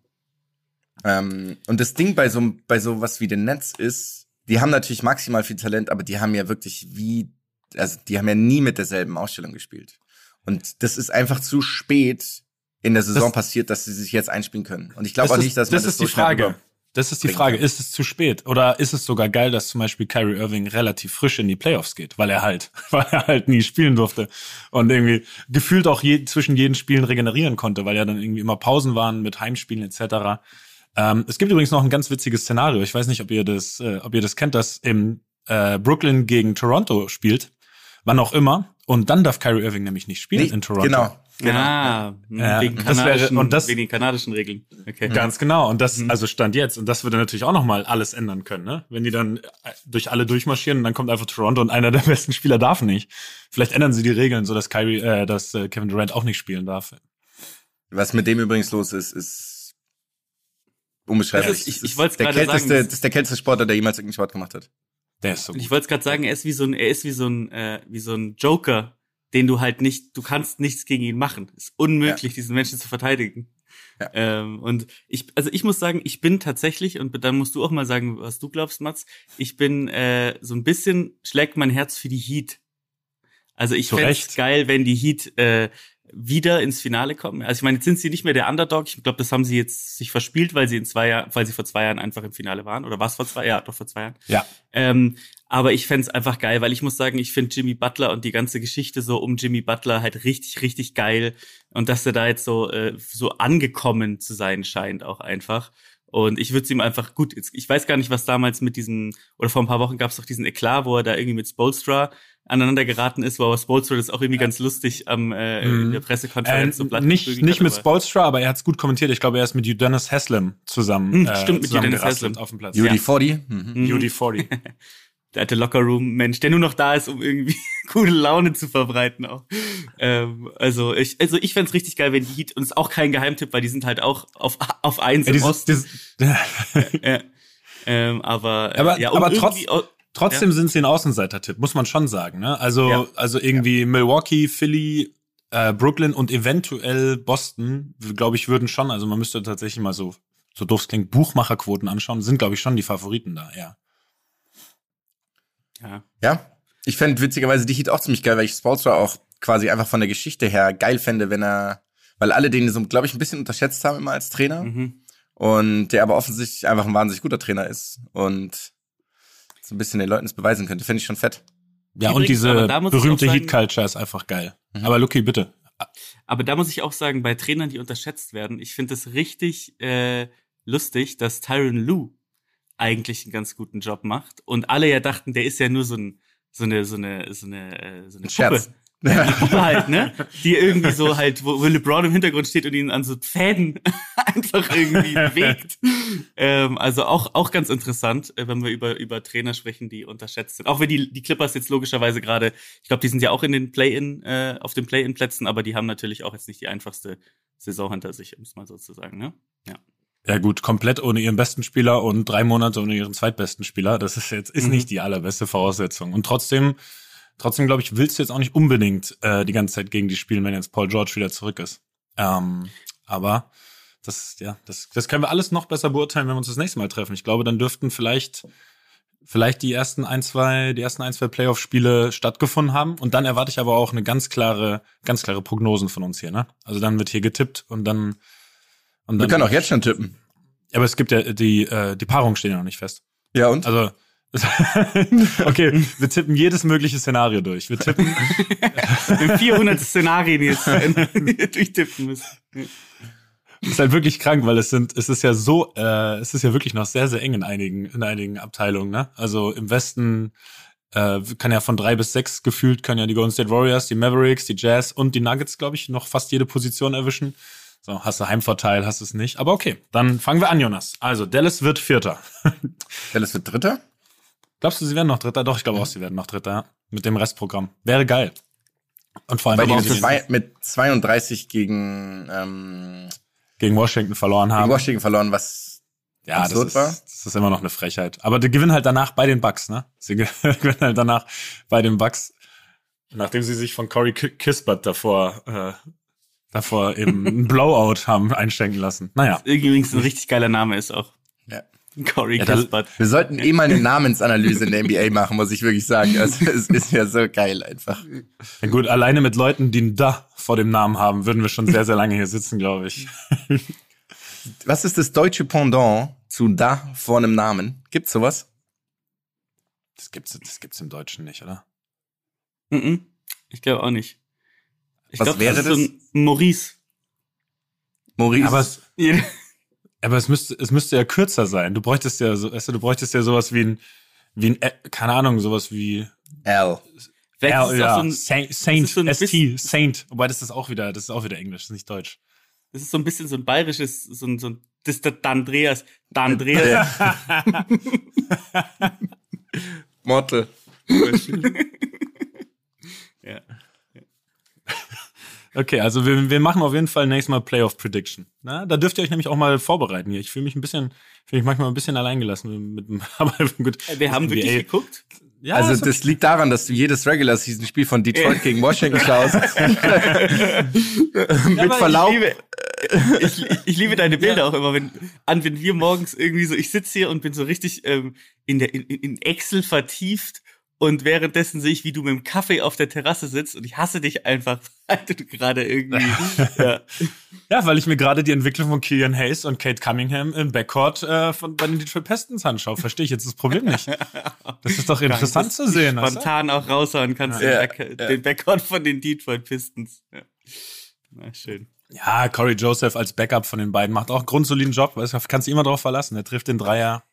Ähm, und das Ding bei so bei so was wie dem Netz ist, die haben natürlich maximal viel Talent, aber die haben ja wirklich wie, also die haben ja nie mit derselben Ausstellung gespielt. Und das ist einfach zu spät in der Saison Das- passiert, dass sie sich jetzt einspielen können. Und ich glaube auch nicht, dass man das das ist so die Frage. Das ist die Frage, ist es zu spät oder ist es sogar geil, dass zum Beispiel Kyrie Irving relativ frisch in die Playoffs geht, weil er halt, weil er halt nie spielen durfte und irgendwie gefühlt auch je, zwischen jeden Spielen regenerieren konnte, weil ja dann irgendwie immer Pausen waren mit Heimspielen etc. Ähm, es gibt übrigens noch ein ganz witziges Szenario. Ich weiß nicht, ob ihr das, äh, ob ihr das kennt, dass im äh, Brooklyn gegen Toronto spielt, wann auch immer, und dann darf Kyrie Irving nämlich nicht spielen Nee, in Toronto. Genau. genau. Ah, Ja, wegen, das wäre- und das- wegen den kanadischen Regeln. Okay. Ganz genau. Und das, Mhm. also Stand jetzt. Und das würde natürlich auch nochmal alles ändern können, ne? Wenn die dann äh, durch alle durchmarschieren und dann kommt einfach Toronto und einer der besten Spieler darf nicht. Vielleicht ändern sie die Regeln, so dass Kyrie, äh, dass äh, Kevin Durant auch nicht spielen darf. Was mit dem übrigens los ist, ist unbeschreiblich. Ist- ich- Das ich ist wollt's der gerade kälteste, sagen, das- das ist der kälteste Sportler, der jemals irgendeinen Sport gemacht hat. Der ist so Und ich gut. wollte gerade sagen, er ist wie so ein, er ist wie so ein, äh, wie so ein Joker, den du halt nicht, du kannst nichts gegen ihn machen. ist unmöglich, diesen Menschen zu verteidigen. Ja. Ähm, und ich, also ich muss sagen, ich bin tatsächlich, und dann musst du auch mal sagen, was du glaubst, Mats, ich bin äh, so ein bisschen, schlägt mein Herz für die Heat. Also ich fände geil, wenn die Heat äh, wieder ins Finale kommen. Also ich meine, jetzt sind sie nicht mehr der Underdog. Ich glaube, das haben sie jetzt sich verspielt, weil sie in zwei Jahren, weil sie vor zwei Jahren einfach im Finale waren. Oder was vor zwei? Ja, doch vor zwei Jahren. Ja. Ähm, aber ich fänd's einfach geil, weil ich muss sagen, ich find Jimmy Butler und die ganze Geschichte so um Jimmy Butler halt richtig, richtig geil. Und dass er da jetzt so, äh, so angekommen zu sein scheint auch einfach. Und ich würde ihm einfach, gut, ich weiß gar nicht, was damals mit diesem, oder vor ein paar Wochen gab es doch diesen Eklat, wo er da irgendwie mit Spolstra aneinander geraten ist, wo aber Spolstra das auch irgendwie ganz lustig am äh, in der Äh, Pressekonferenz so platt nicht nicht hat, mit Spolstra, aber er hat es gut kommentiert. Ich glaube, er ist mit Udonis Haslem zusammen. Hm, äh, stimmt, mit zusammen Udonis Haslem. auf dem Platz. Judy Ja. 40. Mhm. Mhm. Judy 40. der alte Lockerroom-Mensch, der nur noch da ist, um irgendwie gute Laune zu verbreiten auch. Ähm, also ich, also ich fänd's richtig geil, wenn die Heat, und es ist auch kein Geheimtipp, weil die sind halt auch auf, auf eins ja, im dieses, Osten. dieses, Ja. Ähm, aber, äh, Aber- ja, um aber trotz- Trotzdem sind sie ein Außenseiter-Tipp, muss man schon sagen. Ne? Also, Ja. also irgendwie Milwaukee, Philly, äh, Brooklyn und eventuell Boston, glaube ich, würden schon, also man müsste tatsächlich mal so, so doof es klingt, Buchmacherquoten anschauen, sind, glaube ich, schon die Favoriten da, ja. ja. Ja, ich fände witzigerweise die Heat auch ziemlich geil, weil ich Spolstra auch quasi einfach von der Geschichte her geil fände, wenn er, weil alle den so, glaube ich, ein bisschen unterschätzt haben immer als Trainer Mhm. und der aber offensichtlich einfach ein wahnsinnig guter Trainer ist und so ein bisschen den Leuten es beweisen könnte, fände ich schon fett. Ja, und Übrigens, diese muss ich berühmte sagen- Heat-Culture ist einfach geil. Mhm. Aber Lucky, bitte. Aber da muss ich auch sagen, bei Trainern, die unterschätzt werden, ich finde es richtig äh, lustig, dass Tyron Lue eigentlich einen ganz guten Job macht und alle ja dachten, der ist ja nur so ein so eine so eine so eine äh, so eine Ein Scherz. Puppe. Halt, ne? Die irgendwie so halt, wo, wo LeBron im Hintergrund steht und ihn an so Fäden einfach irgendwie bewegt. Ähm, also auch, auch ganz interessant, äh, wenn wir über, über Trainer sprechen, die unterschätzt sind. Auch wenn die, die Clippers jetzt logischerweise gerade, ich glaube, die sind ja auch in den Play-In, äh, auf den Play-In-Plätzen, aber die haben natürlich auch jetzt nicht die einfachste Saison hinter sich, um es mal so zu sagen, ne? Ja. Ja gut, komplett ohne ihren besten Spieler und drei Monate ohne ihren zweitbesten Spieler. Das ist jetzt ist Mhm. nicht die allerbeste Voraussetzung. Und trotzdem, trotzdem glaube ich, willst du jetzt auch nicht unbedingt äh, die ganze Zeit gegen die spielen, wenn jetzt Paul George wieder zurück ist. Ähm, aber das, ja, das, das können wir alles noch besser beurteilen, wenn wir uns das nächste Mal treffen. Ich glaube, dann dürften vielleicht vielleicht die ersten ein, zwei, die ersten ein, zwei Playoff-Spiele stattgefunden haben. Und dann erwarte ich aber auch eine ganz klare, ganz klare Prognosen von uns hier, ne? Also dann wird hier getippt und dann. Und Wir dann können auch jetzt schon tippen. aber es gibt ja die, äh, die Paarungen stehen ja noch nicht fest. Ja, und? Also, okay, wir tippen jedes mögliche Szenario durch. Wir tippen, Wir haben 400 Szenarien jetzt durchtippen müssen. das ist halt wirklich krank, weil es sind, es ist ja so, äh, es ist ja wirklich noch sehr, sehr eng in einigen, in einigen Abteilungen, ne? Also im Westen äh, kann ja von drei bis sechs gefühlt, können ja die Golden State Warriors, die Mavericks, die Jazz und die Nuggets, glaube ich, noch fast jede Position erwischen. So, hast du Heimvorteil, hast es nicht. Aber okay, dann fangen wir an, Jonas. Also, Dallas wird Vierter. Dallas wird Dritter? Glaubst du, sie werden noch Dritter? Doch, ich glaube auch, sie werden noch Dritter, ja. Mit dem Restprogramm. Wäre geil. Und vor allem, Weil die zwei, mit 32 gegen, ähm, gegen Washington verloren gegen haben. Washington verloren, was ja, das ist, war. das ist immer noch eine Frechheit. Aber die gewinnen halt danach bei den Bucks, ne? Sie gewinnen halt danach bei den Bucks, nachdem sie sich von Corey Ki- Kispert davor, äh, davor eben ein Blowout haben einschenken lassen. Naja. Übrigens ein richtig geiler Name ist auch. Ja. Corey Ja, Kispert. Wir sollten eh mal eine Namensanalyse in der NBA machen, muss ich wirklich sagen. Also, es ist ja so geil einfach. Ja gut, alleine mit Leuten, die ein Da vor dem Namen haben, würden wir schon sehr, sehr lange hier sitzen, glaube ich. Was ist das deutsche Pendant zu da vor einem Namen? Gibt's sowas? Das gibt's, das gibt's im Deutschen nicht, oder? Mhm. Ich glaube auch nicht. Ich Was glaub, wäre ist so ein Maurice. Maurice? Ja. Aber es müsste, es müsste ja kürzer sein. Du bräuchtest ja so, weißt du, du bräuchtest ja sowas wie ein, wie ein, äh, keine Ahnung, sowas wie L. Vielleicht ist es ja, auch so ein, Saint, Saint, so ein ST, Saint. Wobei das ist auch wieder, das ist auch wieder Englisch, das ist nicht Deutsch. das ist so ein bisschen so ein bayerisches, so ein, so ein, das ist der D'Andreas. D'Andreas. Mortel. ja. Okay, also wir, wir machen auf jeden Fall nächstes Mal Playoff Prediction. Na, da dürft ihr euch nämlich auch mal vorbereiten hier. Ich fühle mich ein bisschen, fühle mich manchmal ein bisschen alleingelassen mit, mit aber gut. Wir haben Das wirklich NBA geguckt. Ja, also okay. das liegt daran, dass du jedes Regular Season Spiel von Detroit gegen Washington schaust. Mit ich Verlaub, liebe- ich, ich liebe deine Bilder auch immer, wenn, an, wenn wir morgens irgendwie so, ich sitze hier und bin so richtig ähm, in, der, in, in Excel vertieft und währenddessen sehe ich, wie du mit dem Kaffee auf der Terrasse sitzt und ich hasse dich einfach, weil du gerade irgendwie. ja. Ja, weil ich mir gerade die Entwicklung von Killian Hayes und Kate Cunningham im Backcourt äh, von, bei den Detroit Pistons anschaue. Verstehe ich jetzt das Problem nicht. Das ist doch interessant zu sehen. Spontan auch raushauen kannst Ja, den, Back, den Backcourt von den Detroit Pistons. Ja. Na, schön. Ja, Corey Joseph als Backup von den beiden macht auch einen grundsoliden Job. Weißt du, kannst du immer drauf verlassen. Er trifft den Dreier.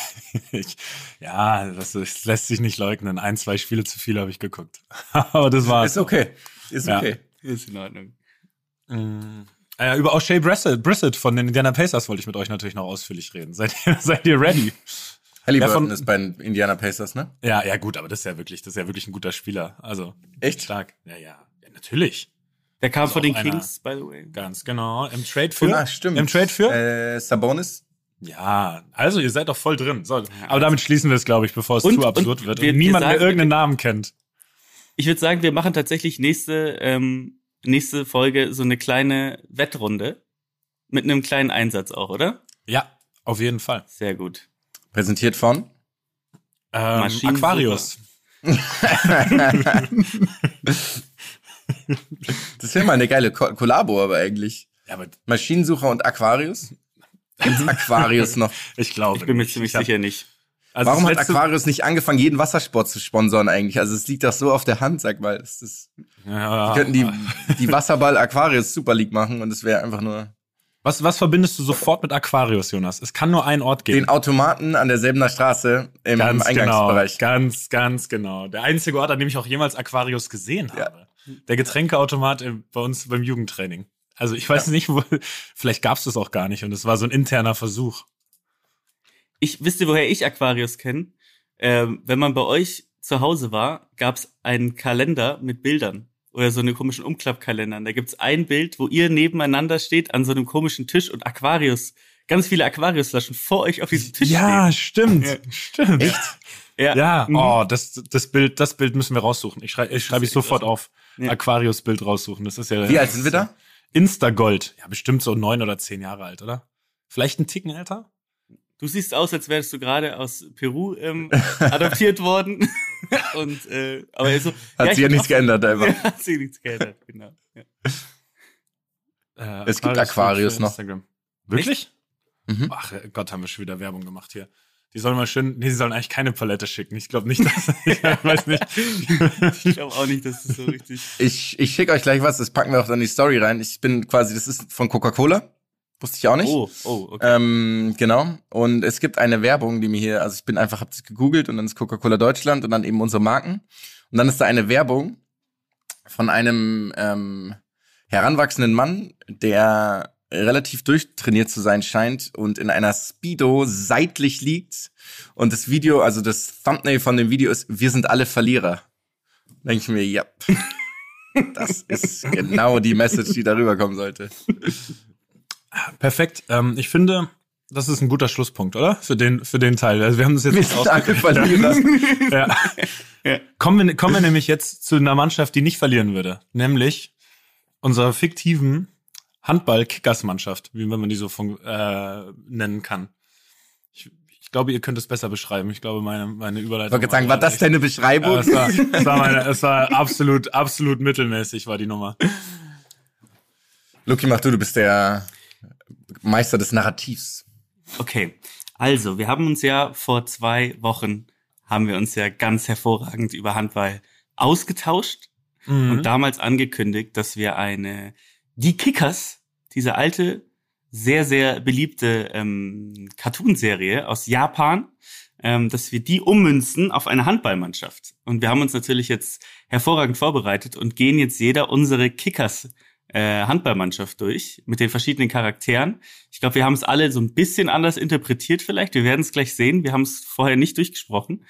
ich, ja, das, das lässt sich nicht leugnen. Ein, zwei Spiele zu viel habe ich geguckt. Aber das war's. Ist okay. Ist Ja. okay. Ist in Ordnung. Mm. Äh, über O'Shea Brissett, Brissett von den Indiana Pacers wollte ich mit euch natürlich noch ausführlich reden. Seid ihr, seid ihr ready? Halliburton Ja, von- ist bei den Indiana Pacers, ne? Ja, ja, gut, aber das ist ja wirklich, das ist ja wirklich ein guter Spieler. Also Echt? stark. Ja, ja, ja natürlich. Der kam von den Kings, by the way. Ganz genau. Im Trade für. Ah, stimmt. Im Trade für? Äh, Sabonis. Ja, also ihr seid doch voll drin. So, aber damit schließen wir es, glaube ich, bevor es Und- zu absurd und wird wir- und wir niemand mehr sagen- irgendeinen Namen kennt. Ich würde sagen, wir machen tatsächlich nächste, ähm, nächste Folge so eine kleine Wettrunde. Mit einem kleinen Einsatz auch, oder? Ja, auf jeden Fall. Sehr gut. Präsentiert von. Ähm. Aquarius. Das wäre mal eine geile Ko Kollabo, aber eigentlich. Ja, aber Maschinensucher und Aquarius. Gibt's Aquarius noch? ich glaube. Ich bin mir ziemlich hab- sicher nicht. Also Warum hat Aquarius nicht angefangen, jeden Wassersport zu sponsern eigentlich? Also es liegt doch so auf der Hand, sag mal. Das ist, Ja, könnten die, die Wasserball Aquarius Super League machen und es wäre einfach nur was, was verbindest du sofort mit Aquarius, Jonas? Es kann nur einen Ort geben. den Automaten an der Selbener Straße im Ganz genau, Eingangsbereich. ganz, ganz genau. Der einzige Ort, an dem ich auch jemals Aquarius gesehen Ja. habe. Der Getränkeautomat bei uns beim Jugendtraining. Also ich weiß nicht, wo, vielleicht gab's das auch gar nicht und es war so ein interner Versuch. Ich wisst ihr, woher ich Aquarius kenne? Ähm, wenn man bei euch zu Hause war, gab's einen Kalender mit Bildern oder so einen komischen Umklappkalender. Da gibt's ein Bild, wo ihr nebeneinander steht an so einem komischen Tisch und Aquarius, ganz viele Aquariusflaschen vor euch auf diesem Tisch Ja, stimmt, stimmt. Echt? stehen. Ja, Ja, Mhm. oh, das, das Bild, das Bild müssen wir raussuchen. Ich schreibe ich schreibe ich sofort auf. Ja. Aquarius-Bild raussuchen. Das ist ja. Wie alt sind wir da? Instagold. Ja, bestimmt so neun oder zehn Jahre alt, oder? Vielleicht ein Ticken älter? Du siehst aus, als wärst du gerade aus Peru ähm, adoptiert worden. und äh, aber so, Hat ich sich ja nichts geändert einfach. Ja, hat sich nichts geändert, genau. Ja. Äh, Es gibt Aquarius noch. Instagram. Wirklich? Mhm. Ach äh, Gott, haben wir schon wieder Werbung gemacht hier. Die sollen mal schön, nee, sie sollen eigentlich keine Palette schicken. Ich glaube nicht, dass, ich weiß nicht. Ich glaube auch nicht, dass das so richtig. Ich, ich schicke euch gleich was, das packen wir auch dann in die Story rein. Ich bin quasi, das ist von Coca-Cola. Wusste ich auch nicht. Oh, oh, okay. Ähm, genau. Und es gibt eine Werbung, die mir hier, also ich bin einfach, hab das gegoogelt und dann ist Coca-Cola Deutschland und dann eben unsere Marken. Und dann ist da eine Werbung von einem ähm, heranwachsenden Mann, der relativ durchtrainiert zu sein scheint und in einer Speedo seitlich liegt. Und das Video, also das Thumbnail von dem Video ist, wir sind alle Verlierer. Denke ich mir, ja. Das ist genau die Message, die darüber kommen sollte. Perfekt. Ähm, ich finde, das ist ein guter Schlusspunkt, oder? Für den, für den Teil. Also wir haben das jetzt nicht ausgeführt. Verlierer. Ja. Kommen, wir, kommen wir nämlich jetzt zu einer Mannschaft, die nicht verlieren würde. Nämlich unserer fiktiven Handball-Kickers-Mannschaft, wie wenn man die so von, äh, nennen kann. Ich, ich glaube, ihr könnt es besser beschreiben. Ich glaube, meine, meine Ich Überleitung. wollte gerade sagen, war das echt- deine Beschreibung? Ja, es war, es war, meine, es war absolut, absolut mittelmäßig, war die Nummer. Luki, mach du, du bist der Meister des Narrativs. Okay, also wir haben uns ja vor zwei Wochen haben wir uns ja ganz hervorragend über Handball ausgetauscht Mhm. und damals angekündigt, dass wir eine die Kickers, diese alte sehr sehr beliebte ähm, Cartoonserie aus Japan, ähm, dass wir die ummünzen auf eine Handballmannschaft. Und wir haben uns natürlich jetzt hervorragend vorbereitet und gehen jetzt jeder unsere Kickers äh, Handballmannschaft durch mit den verschiedenen Charakteren. Ich glaube, wir haben es alle so ein bisschen anders interpretiert vielleicht. Wir werden es gleich sehen. Wir haben es vorher nicht durchgesprochen.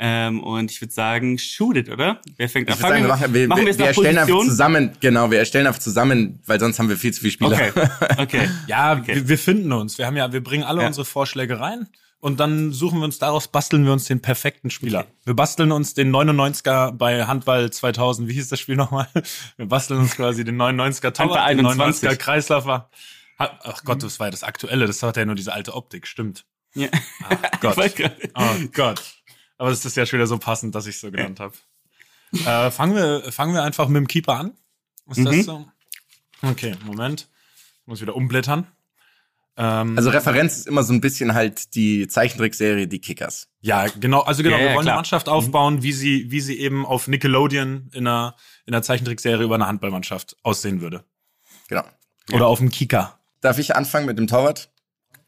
Ähm, und ich würde sagen, shoot it, oder? Wer fängt an? Ich würde sagen, wir machen, wir, machen wir wir, erstellen einfach Position? zusammen, genau, wir erstellen einfach zusammen, weil sonst haben wir viel zu viele Spieler. Okay, okay. Ja, Okay. wir, wir finden uns. Wir haben ja, wir bringen alle Ja. unsere Vorschläge rein und dann suchen wir uns daraus, basteln wir uns den perfekten Spieler. Wir basteln uns den 99er bei Handball 2000. Wie hieß das Spiel nochmal? Wir basteln uns quasi den 99er Torwart, Handball den 21. 99er Kreislaufer. Ach Gott, das war ja das Aktuelle. Das hat ja nur diese alte Optik. Stimmt. Ja. Ach Gott. Oh Gott. Aber das ist ja schon wieder so passend, dass ich so genannt habe. Äh, fangen wir, fangen wir einfach mit dem Keeper an. Ist Mhm. das so? Okay, Moment. Ich muss wieder umblättern. Ähm, Also Referenz ist immer so ein bisschen halt die Zeichentrickserie Die Kickers. ja, genau. Also genau, Ja, wir ja, wollen klar. eine Mannschaft aufbauen, wie sie, wie sie eben auf Nickelodeon in einer, in einer Zeichentrickserie über eine Handballmannschaft aussehen würde. Genau. Oder auf dem Kicker. Darf ich anfangen mit dem Torwart?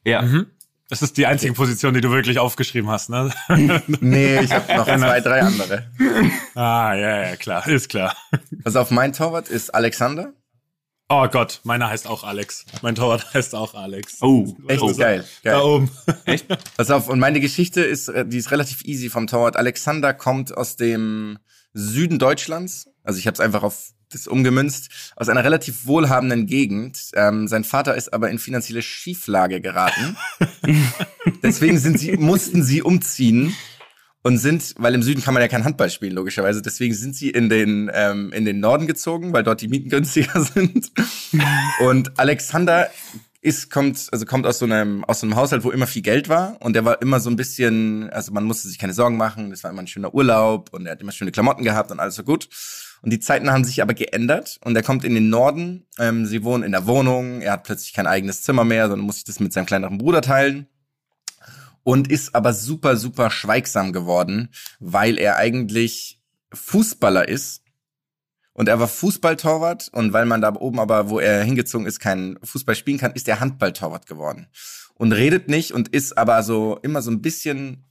Ja. Mhm. Das ist die einzige Position, die du wirklich aufgeschrieben hast, ne? Nee, ich habe noch zwei, drei andere. ah, ja, ja, klar, ist klar. Also auf mein Torwart ist Alexander. Oh Gott, meiner heißt auch Alex. Mein Torwart heißt auch Alex. Oh, Echt oh. geil. Da geil. oben. Pass auf, und meine Geschichte ist, äh, die ist relativ easy vom Torwart. Alexander kommt aus dem Süden Deutschlands. Also ich habe es einfach auf das umgemünzt, aus einer relativ wohlhabenden Gegend. Ähm, sein Vater ist aber in finanzielle Schieflage geraten. Deswegen sind sie, mussten sie umziehen und sind, weil im Süden kann man ja kein Handball spielen, logischerweise. Deswegen sind sie in den, ähm, in den Norden gezogen, weil dort die Mieten günstiger sind. Und Alexander ist, kommt, also kommt aus so einem, aus so einem Haushalt, wo immer viel Geld war. Und der war immer so ein bisschen, also man musste sich keine Sorgen machen. Das war immer ein schöner Urlaub und er hat immer schöne Klamotten gehabt und alles so gut. Und die Zeiten haben sich aber geändert und er kommt in den Norden. Ähm, sie wohnen in der Wohnung. Er hat plötzlich kein eigenes Zimmer mehr, sondern muss sich das mit seinem kleineren Bruder teilen. Und ist aber super, super schweigsam geworden, weil er eigentlich Fußballer ist. Und er war Fußballtorwart und weil man da oben aber, wo er hingezogen ist, kein Fußball spielen kann, ist er Handballtorwart geworden. Und redet nicht und ist aber so immer so ein bisschen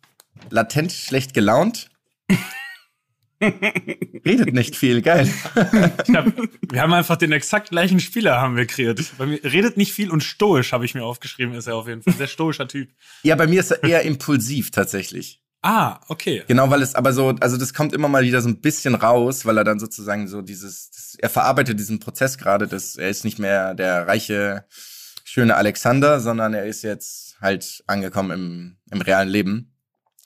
latent schlecht gelaunt. Redet nicht viel, geil. Hab, wir haben einfach den exakt gleichen Spieler haben wir kreiert. Bei mir redet nicht viel und stoisch, habe ich mir aufgeschrieben, ist er auf jeden Fall. Sehr stoischer Typ. Ja, bei mir ist er eher impulsiv tatsächlich. Ah, okay. Genau, weil es aber so, also das kommt immer mal wieder so ein bisschen raus, weil er dann sozusagen so dieses, das, er verarbeitet diesen Prozess gerade, dass er ist nicht mehr der reiche, schöne Alexander, sondern er ist jetzt halt angekommen im, im realen Leben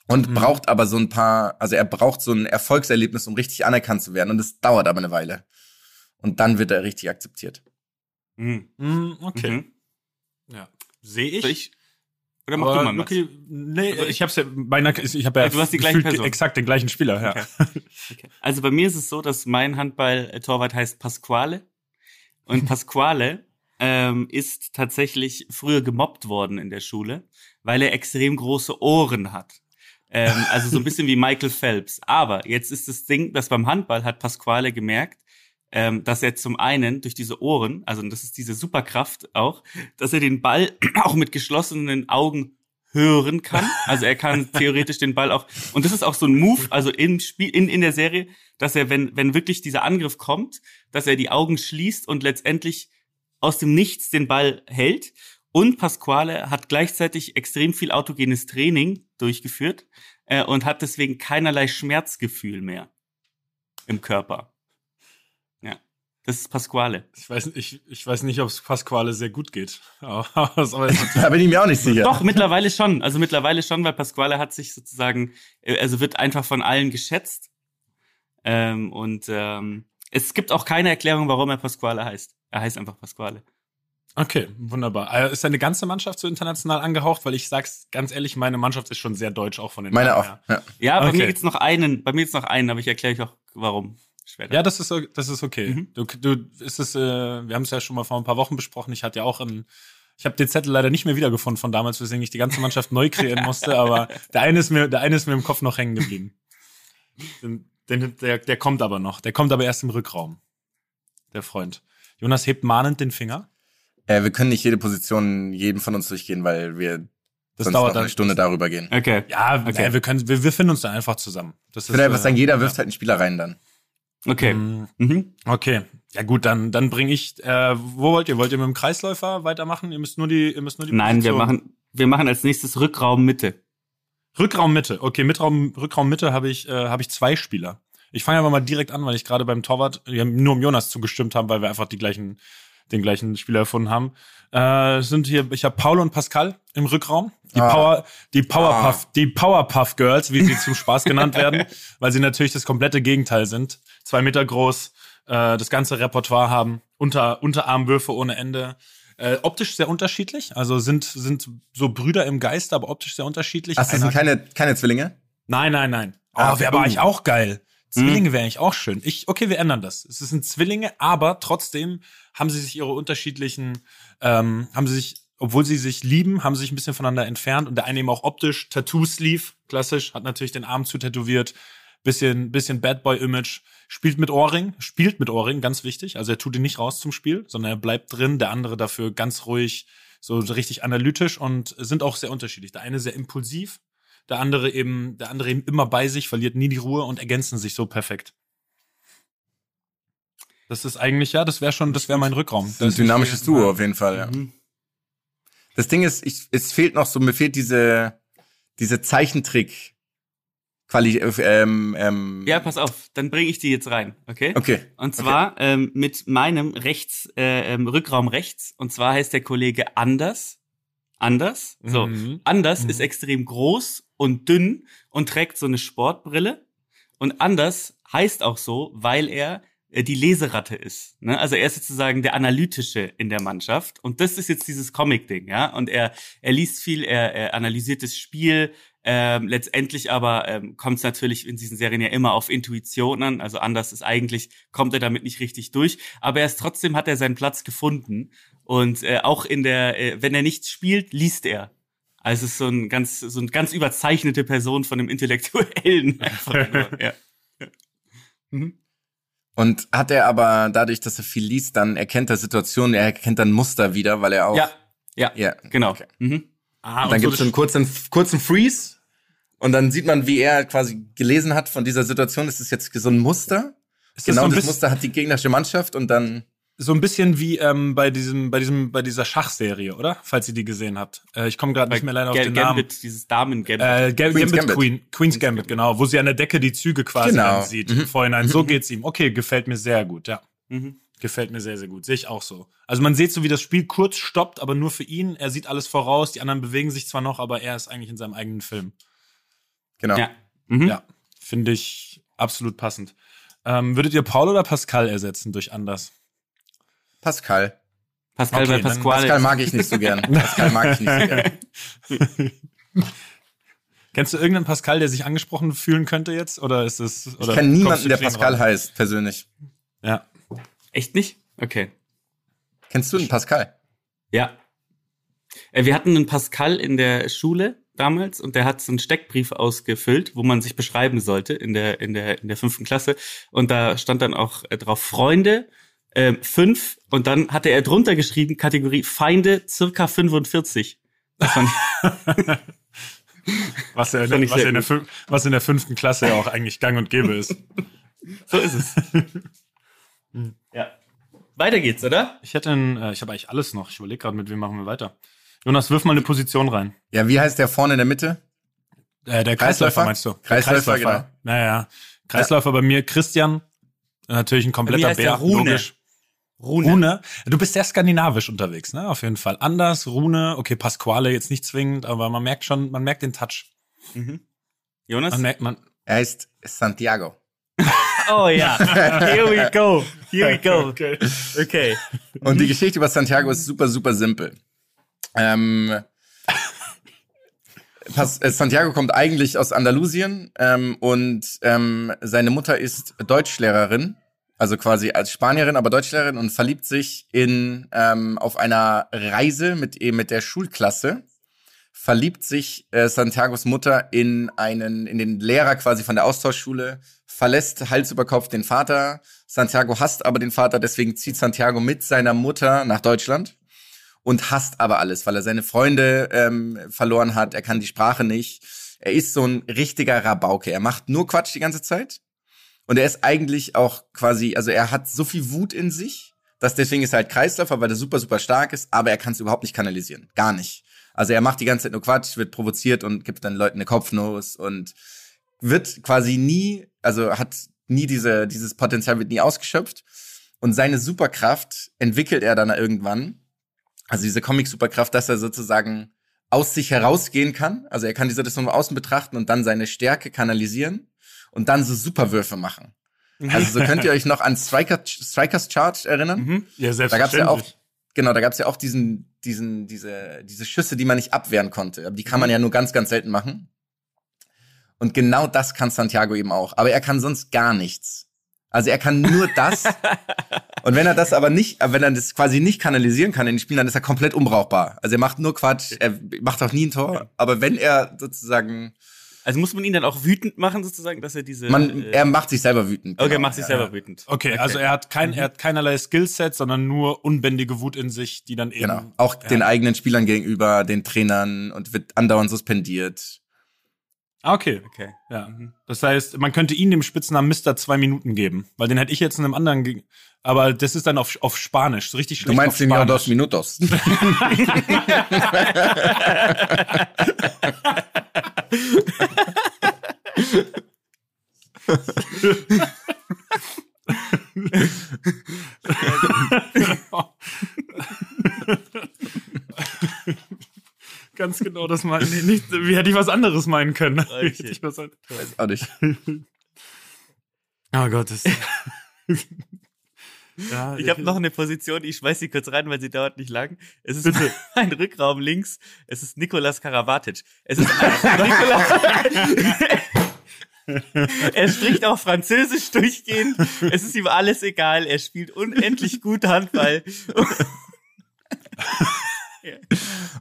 und Mhm. braucht aber so ein paar, also er braucht so ein Erfolgserlebnis, um richtig anerkannt zu werden und das dauert aber eine Weile. Und dann wird er richtig akzeptiert. Mhm. Hm, okay. Mhm. Ja. Sehe ich. Soll ich? Oder mach Aber du mal was? Luki, nee, Also ich hab's ja, meiner, ich habe ja, Ja, du hast die gleiche gefühlt Person. exakt den gleichen Spieler, ja. Okay. Okay. Also bei mir ist es so, dass mein Handball-Torwart heißt Pasquale. Und Pasquale ähm, ist tatsächlich früher gemobbt worden in der Schule, weil er extrem große Ohren hat. Ähm, also so ein bisschen wie Michael Phelps. Aber jetzt ist das Ding, dass beim Handball hat Pasquale gemerkt, ähm, dass er zum einen durch diese Ohren, also das ist diese Superkraft auch, dass er den Ball auch mit geschlossenen Augen hören kann. Also er kann theoretisch den Ball auch, und das ist auch so ein Move, also im Spiel, in, in der Serie, dass er, wenn, wenn wirklich dieser Angriff kommt, dass er die Augen schließt und letztendlich aus dem Nichts den Ball hält. Und Pasquale hat gleichzeitig extrem viel autogenes Training durchgeführt äh, und hat deswegen keinerlei Schmerzgefühl mehr im Körper. Ja, das ist Pasquale. Ich weiß, ich, ich weiß nicht, ob es Pasquale sehr gut geht. Da bin ich mir auch nicht sicher. Doch, mittlerweile schon. Also mittlerweile schon, weil Pasquale hat sich sozusagen, äh, also wird einfach von allen geschätzt. Ähm, und ähm, es gibt auch keine Erklärung, warum er Pasquale heißt. Er heißt einfach Pasquale. Okay, wunderbar. Äh, Ist deine ganze Mannschaft so international angehaucht? Weil ich sag's ganz ehrlich, meine Mannschaft ist schon sehr deutsch, auch von den Meine auch. her. Ja. Ja, bei Okay. mir gibt's noch einen, bei mir gibt's noch einen, aber ich erkläre euch auch, warum. Später. Ja, das ist, das ist okay. Mhm. Du, du, ist es, äh, wir haben es ja schon mal vor ein paar Wochen besprochen. Ich hatte ja auch einen, ich habe den Zettel leider nicht mehr wiedergefunden von damals, weswegen ich die ganze Mannschaft neu kreieren musste, aber der eine ist mir, der eine ist mir im Kopf noch hängen geblieben. Den, den, der, der kommt aber noch. Der kommt aber erst im Rückraum. Der Freund. Jonas hebt mahnend den Finger. Äh, wir können nicht jede Position jedem von uns durchgehen, weil wir Das sonst dauert noch dann eine Stunde darüber gehen. Okay. Ja, Okay. okay. wir können, wir, wir finden uns dann einfach zusammen. Das Ich würde einfach äh, sagen, jeder wirft halt einen Spieler rein dann. Okay. Mm, Mhm. Okay, ja gut, dann dann bringe ich. Äh, wo wollt ihr? Wollt ihr mit dem Kreisläufer weitermachen? Ihr müsst nur die, ihr müsst nur die. Nein, wir Position- machen, wir machen als nächstes Rückraum Mitte. Rückraum Mitte. Okay, Mitraum, Rückraum Mitte habe ich äh, habe ich zwei Spieler. Ich fange aber mal direkt an, weil ich gerade beim Torwart ja, nur um Jonas zugestimmt habe, weil wir einfach die gleichen den gleichen Spieler erfunden haben. Äh, sind hier, ich habe Paul und Pascal im Rückraum. Die Ah. Power, die Powerpuff, die Powerpuff Girls, wie sie zum Spaß genannt werden, weil sie natürlich das komplette Gegenteil sind. Zwei Meter groß, äh, das ganze Repertoire haben, unter Unterarmwürfe ohne Ende. Äh, optisch sehr unterschiedlich, also sind sind so Brüder im Geist, aber optisch sehr unterschiedlich. Ach, das sind keine, keine Zwillinge? Nein, nein, nein. Oh, Ah, wäre aber eigentlich auch geil. Zwillinge wäre eigentlich auch schön. Ich, okay, wir ändern das. Es sind Zwillinge, aber trotzdem haben sie sich ihre unterschiedlichen, ähm, haben sie sich, obwohl sie sich lieben, haben sie sich ein bisschen voneinander entfernt und der eine eben auch optisch, Tattoo-Sleeve, klassisch, hat natürlich den Arm zu tätowiert, bisschen, bisschen Bad Boy-Image, spielt mit Ohrring, spielt mit Ohrring, ganz wichtig. Also er tut ihn nicht raus zum Spiel, sondern er bleibt drin, der andere dafür ganz ruhig, so richtig analytisch und sind auch sehr unterschiedlich. Der eine sehr impulsiv, der andere eben, der andere eben immer bei sich, verliert nie die Ruhe und ergänzen sich so perfekt. Das ist eigentlich, ja, das wäre schon, das wäre mein Rückraum. Das ist ein dynamisches Duo auf jeden Fall, ja. Mhm. Das Ding ist, ich, es fehlt noch so, mir fehlt diese, diese Zeichentrick. Quali ähm, ähm, Ja, pass auf, dann bringe ich die jetzt rein, okay? Okay. Und zwar ähm, mit meinem rechts, äh, ähm, Rückraum rechts. Und zwar heißt der Kollege Anders. Anders. So. Mhm. Anders Mhm. ist extrem groß und dünn und trägt so eine Sportbrille. Und Anders heißt auch so, weil er äh, die Leseratte ist. Ne? Also er ist sozusagen der Analytische in der Mannschaft. Und das ist jetzt dieses Comic-Ding, ja. Und er, er liest viel, er, er analysiert das Spiel. Ähm, letztendlich aber ähm, kommt es natürlich in diesen Serien ja immer auf Intuition an. Also anders ist eigentlich, kommt er damit nicht richtig durch. Aber er ist trotzdem hat er seinen Platz gefunden. Und äh, auch in der, äh, wenn er nicht spielt, liest er. Also es ist so ein ganz, so eine ganz überzeichnete Person von einem Intellektuellen. Nur, ja. Mhm. Und hat er aber dadurch, dass er viel liest, dann erkennt er Situationen, er erkennt dann Muster wieder, weil er auch. ja, ja, Ja, genau. okay. Mhm. Ah, Und dann so gibt's so einen kurzen, kurzen Freeze. Und dann sieht man, wie er quasi gelesen hat von dieser Situation. Ist es jetzt so ein Muster? Ist das genau so ein das Muster hat die gegnerische Mannschaft und dann. So ein bisschen wie ähm, bei diesem, bei diesem, bei dieser Schachserie, oder? Falls ihr die gesehen habt. Äh, ich komme gerade nicht mehr leider auf den Namen. Gambit, dieses Damen-Gambit. Äh, Gam Queen's Gambit, Gambit. Queen, Queen's Gambit, genau, wo sie an der Decke die Züge quasi Genau. dann sieht Mhm. im Vorhinein. So geht's ihm. Okay, gefällt mir sehr gut, ja. mhm. Gefällt mir sehr, sehr gut. Sehe ich auch so. Also man sieht so, wie das Spiel kurz stoppt, aber nur für ihn. Er sieht alles voraus, die anderen bewegen sich zwar noch, aber er ist eigentlich in seinem eigenen Film. Genau. Ja. Mhm. Ja, finde ich absolut passend. Ähm, würdet ihr Paul oder Pascal ersetzen durch anders? Pascal. Pascal Okay, bei Pasquale. Pascal mag ich nicht so gern. Pascal mag ich nicht so gern. Kennst du irgendeinen Pascal, der sich angesprochen fühlen könnte jetzt? Oder ist es. Ich Oder kenne kommst niemanden, der Pascal raus? heißt, persönlich. Ja. Echt nicht? Okay. Kennst du einen Pascal? Ja. Äh, Wir hatten einen Pascal in der Schule damals und der hat so einen Steckbrief ausgefüllt, wo man sich beschreiben sollte in der, in der, in der fünften Klasse. Und da stand dann auch äh, drauf Freunde, ähm, fünf. Und dann hatte er drunter geschrieben, Kategorie Feinde, circa 45. Das fand ich, Was, ja in, der, was, in der, was in der fünften Klasse ja auch eigentlich gang und gäbe ist. so ist es. ja. Weiter geht's, oder? Ich hätte einen, äh, ich habe eigentlich alles noch. Ich überlege gerade, mit wem machen wir weiter. Jonas, wirf mal eine Position rein. Ja, wie heißt der vorne in der Mitte? Äh, der Kreisläufer, Kreisläufer? meinst du? Der Kreisläufer, genau. Naja. Kreisläufer bei mir, Christian. Natürlich ein kompletter heißt der Bär, Rune. logisch. Rune. Rune. Du bist sehr skandinavisch unterwegs, ne? Auf jeden Fall. Anders, Rune, okay, Pasquale jetzt nicht zwingend, aber man merkt schon, man merkt den Touch. Mhm. Jonas? Man merkt, man, Er heißt Santiago. Oh ja. Here we go. Here we go. Okay. Okay. Und die Geschichte über Santiago ist super, super simpel. Ähm, Pas äh, Santiago kommt eigentlich aus Andalusien ähm, und ähm, seine Mutter ist Deutschlehrerin, also quasi als Spanierin, aber Deutschlehrerin und verliebt sich in ähm, auf einer Reise mit eben mit der Schulklasse verliebt sich äh, Santiagos Mutter in einen in den Lehrer quasi von der Austauschschule, verlässt Hals über Kopf den Vater. Santiago hasst aber den Vater, deswegen zieht Santiago mit seiner Mutter nach Deutschland und hasst aber alles, weil er seine Freunde ähm, verloren hat, er kann die Sprache nicht. Er ist so ein richtiger Rabauke. Er macht nur Quatsch die ganze Zeit. Und er ist eigentlich auch quasi, also er hat so viel Wut in sich, dass deswegen ist er halt Kreisläufer, weil er super, super stark ist, aber er kann es überhaupt nicht kanalisieren. Gar nicht. Also er macht die ganze Zeit nur Quatsch, wird provoziert und gibt dann Leuten eine Kopfnuss und wird quasi nie, also hat nie diese, dieses Potenzial wird nie ausgeschöpft. Und seine Superkraft entwickelt er dann irgendwann, also diese Comic-Superkraft, dass er sozusagen aus sich herausgehen kann. Also er kann die Situation von außen betrachten und dann seine Stärke kanalisieren und dann so Superwürfe machen. Also so könnt ihr euch noch an Striker, Strikers Charge erinnern? Mhm. Ja, Da gab's ja auch, selbstverständlich. genau, da gab's ja auch diesen, diesen, diese, diese Schüsse, die man nicht abwehren konnte. Aber die kann man ja nur ganz, ganz selten machen. Und genau das kann Santiago eben auch. Aber er kann sonst gar nichts. Also er kann nur das. Und wenn er das aber nicht, wenn er das quasi nicht kanalisieren kann in den Spielen, dann ist er komplett unbrauchbar. Also er macht nur Quatsch, er macht auch nie ein Tor. Aber wenn er sozusagen, Also muss man ihn dann auch wütend machen, sozusagen, dass er diese. man, äh, er macht sich selber wütend. okay, genau. macht sich Ja, selber ja. wütend. Okay, also er hat kein, er hat keinerlei Skillset, sondern nur unbändige Wut in sich, die dann eben. Genau. Auch den eigenen Spielern gegenüber, den Trainern und wird andauernd suspendiert. Ah, Okay. Okay. Ja. Das heißt, man könnte ihn dem Spitznamen Mr. zwei Minuten geben, weil den hätte ich jetzt in einem anderen, ge aber das ist dann auf, auf Spanisch, richtig Du schlecht meinst auf Senor Spanisch. dos Minutos. Ganz genau, das meine nee, nicht. Wie hätte ich was anderes meinen können? Wie hätte ich was Weiß auch nicht. Oh Gott, das. ja, Ich habe noch eine Position, ich schmeiß sie kurz rein, weil sie dauert nicht lang. Es ist ein Rückraum links. Es ist Nikolas Karabatic. Es ist Nikolas. er spricht auch Französisch durchgehend. Es ist ihm alles egal. Er spielt unendlich gut Handball.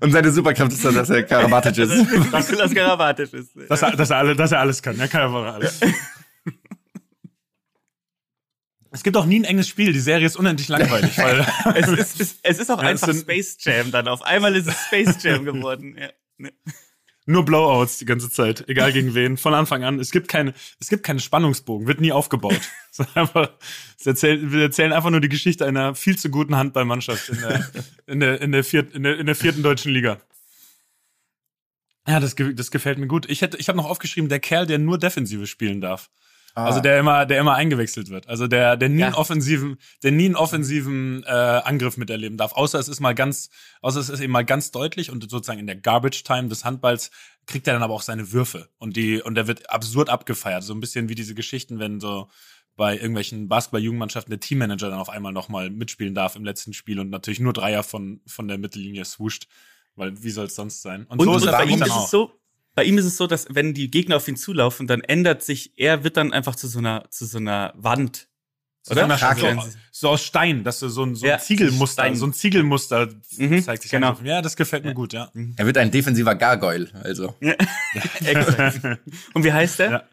Und seine Superkraft ist dann, dass er Karabatic ist. Nikolas Karabatic ist. dass, er, dass, er alle, dass er alles kann. Er kann einfach alles. Es gibt auch nie ein enges Spiel. Die Serie ist unendlich langweilig, weil Es ist, es, es ist auch Ja, einfach Space Jam dann. Auf einmal ist es Space Jam geworden. Ja. Ne. nur Blowouts die ganze Zeit, egal gegen wen, von Anfang an. Es gibt keine, es gibt keine Spannungsbogen, wird nie aufgebaut. Einfach, es erzählt, wir erzählen einfach nur die Geschichte einer viel zu guten Handballmannschaft in der, in der, in der, viert, in der, in der vierten deutschen Liga. Ja, das, das gefällt mir gut. Ich hätte, ich habe noch aufgeschrieben, der Kerl, der nur Defensive spielen darf. Also der immer, der immer eingewechselt wird. Also der, der nie Ja. einen offensiven, der nie einen offensiven äh, Angriff miterleben darf. Außer es ist mal ganz, außer es ist eben mal ganz deutlich und sozusagen in der Garbage Time des Handballs kriegt er dann aber auch seine Würfe und die und der wird absurd abgefeiert. So ein bisschen wie diese Geschichten, wenn so bei irgendwelchen Basketball-Jugendmannschaften der Teammanager dann auf einmal nochmal mitspielen darf im letzten Spiel und natürlich nur Dreier von, von der Mittellinie swoosht. Weil wie soll es sonst sein? Und, so und er bei ihm ist auch. es so, bei ihm ist es so, dass wenn die Gegner auf ihn zulaufen, dann ändert sich, er wird dann einfach zu so einer, zu so einer Wand. So, Oder? so, Krake. so, aus Stein, dass du so ein, so Ja, ein Ziegelmuster, Stein. so ein Ziegelmuster Mhm, zeigt sich genau. Ja, das gefällt mir gut, ja. Er wird ein defensiver Gargoyle, also. Exakt. Und wie heißt der? Ja.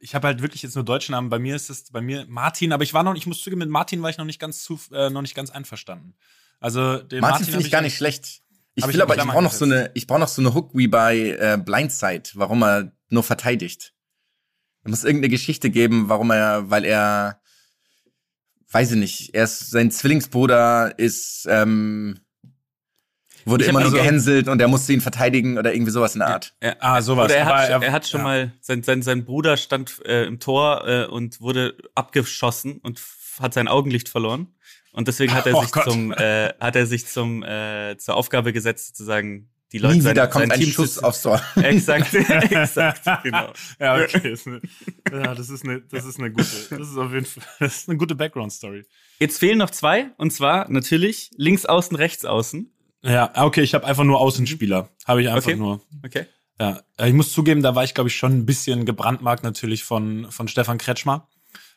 Ich habe halt wirklich jetzt nur deutschen Namen. Bei mir ist es bei mir Martin, aber ich war noch, ich muss zugeben, mit Martin war ich noch nicht ganz zu, äh, noch nicht ganz einverstanden. Also den Martin hab finde ich gar nicht schlecht. Ich will aber, ich brauche noch so eine, ich brauche noch so eine Hook wie bei äh, Blindside, warum er nur verteidigt. Es muss irgendeine Geschichte geben, warum er, weil er, weiß ich nicht, er ist, sein Zwillingsbruder ist, ähm, wurde Ich immer nur Game- gehänselt und er musste ihn verteidigen oder irgendwie sowas in der Art. Ja. Ah, sowas. Oder er hat, er, hat schon ja. mal, sein, sein, sein Bruder stand äh, im Tor äh, und wurde abgeschossen und hat sein Augenlicht verloren. Und deswegen hat er Oh sich Gott. zum, äh, hat er sich zum, äh, zur Aufgabe gesetzt, sozusagen die Leute Nie sein- wieder kommt sein ein Team Schuss aufs Tor. Exakt, exakt, genau. Ja, okay. Ist eine, ja, das ist eine, das ist eine gute, das ist auf jeden Fall, das ist eine gute Background-Story. Jetzt fehlen noch zwei, und zwar natürlich links außen, rechts außen. Ja, okay, ich habe einfach nur Außenspieler. Habe ich einfach Okay. nur. Okay. Ja, ich muss zugeben, da war ich, glaube ich, schon ein bisschen gebrandmarkt natürlich von, von Stefan Kretschmer.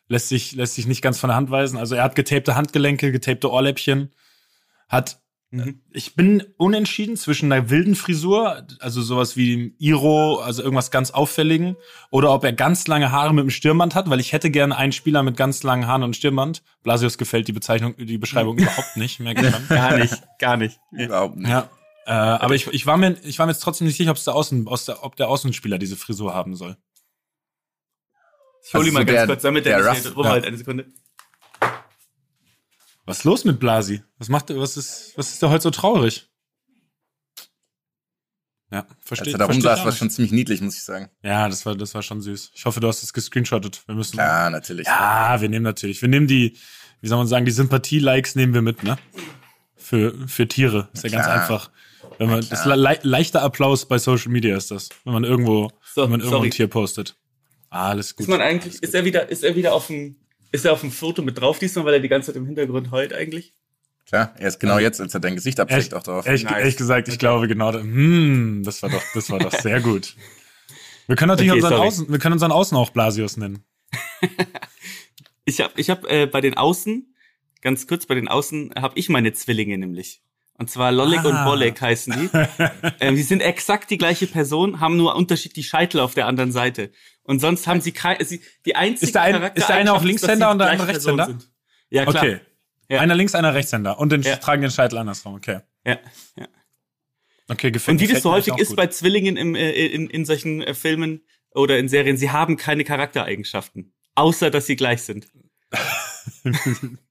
Lässt sich, lässt sich nicht ganz von der Hand weisen. Also er hat getapte Handgelenke, getapte Ohrläppchen, hat Mhm. ich bin unentschieden zwischen einer wilden Frisur, also sowas wie dem Iro, also irgendwas ganz Auffälligen, oder ob er ganz lange Haare mit dem Stirnband hat, weil ich hätte gerne einen Spieler mit ganz langen Haaren und Stirnband. Blasius gefällt die Bezeichnung, die Beschreibung überhaupt nicht, merke ich. Gar nicht, gar nicht. Überhaupt nicht. Ja. Äh, aber ich, ich, war mir, ich war mir jetzt trotzdem nicht sicher, ob's der Außen, aus der, ob der Außenspieler diese Frisur haben soll. Ich hol Also ihn mal so ganz der- kurz, damit der er Ruff- nicht rum ja. halt eine Sekunde. Was ist los mit Blasi? Was macht er, was ist, was ist der heute so traurig? Ja, Als verstehe er da rumsaß, war schon ziemlich niedlich, muss ich sagen. Ja, das war, das war schon süß. Ich hoffe, du hast es gescreenshottet. Wir müssen. Klar, natürlich. Ja, wir nehmen natürlich. Wir nehmen die, wie soll man sagen, die Sympathie-Likes nehmen wir mit, ne? Für, für Tiere. Ist ja ganz klar. einfach. Wenn man, das le leichter Applaus bei Social Media ist das, wenn man irgendwo, So, wenn man irgendwo sorry. ein Tier postet. Alles gut. Ist man eigentlich, ist er wieder, ist er wieder auf dem, ist er auf dem Foto mit drauf diesmal, weil er die ganze Zeit im Hintergrund heult eigentlich? Klar, er ist genau jetzt, als er dein Gesicht Ehrlich, auch drauf. ehrlich, Nice. ehrlich gesagt, ich glaube genau, da- hm, das war doch, das war doch sehr gut. Wir können natürlich Okay, unseren sorry. Außen, wir können unseren Außen auch Blasius nennen. Ich habe ich hab, äh, bei den Außen, ganz kurz, bei den Außen habe ich meine Zwillinge nämlich. Und zwar Lollik Ah. und Bolek heißen die. ähm, die sind exakt die gleiche Person, haben nur unterschiedlich Scheitel auf der anderen Seite. Und sonst haben sie kein, sie, die einzige Ist der ein- ist der eine auch dass Linkshänder und der andere Rechtshänder? sind. Ja, klar. Okay. Ja. Einer links, einer rechtshänder. Und den Ja. tragen den Scheitel andersrum. Okay. Ja, ja. Okay, gefällt Und wie das so häufig ist auch bei gut. Zwillingen im, äh, in, in solchen äh, Filmen oder in Serien, sie haben keine Charaktereigenschaften. Außer, dass sie gleich sind.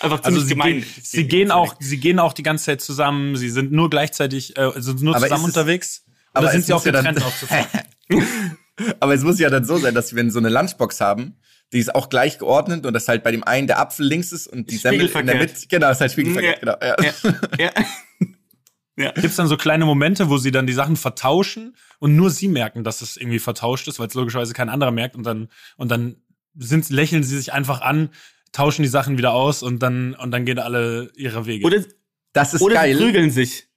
Einfach Also ziemlich sie, gemein. gehen, sie gehen auch, sie gehen auch die ganze Zeit zusammen. Sie sind nur gleichzeitig, äh, sind nur Aber zusammen es- unterwegs. aber Oder sind es sie auch muss ja dann- getrennt aufzufahren? Aber es muss ja dann so sein, dass wenn sie so eine Lunchbox haben, die ist auch gleich geordnet und dass halt bei dem einen der Apfel links ist und die Semmel in der. Mitte. Genau, ist halt spiegelverkehrt, Ja. genau. Ja. Ja. ja. Gibt es dann so kleine Momente, wo sie dann die Sachen vertauschen und nur sie merken, dass es irgendwie vertauscht ist, weil es logischerweise kein anderer merkt und dann und dann sind, lächeln sie sich einfach an, tauschen die Sachen wieder aus und dann und dann gehen alle ihre Wege. Oder, Das ist oder sie geil. prügeln sich.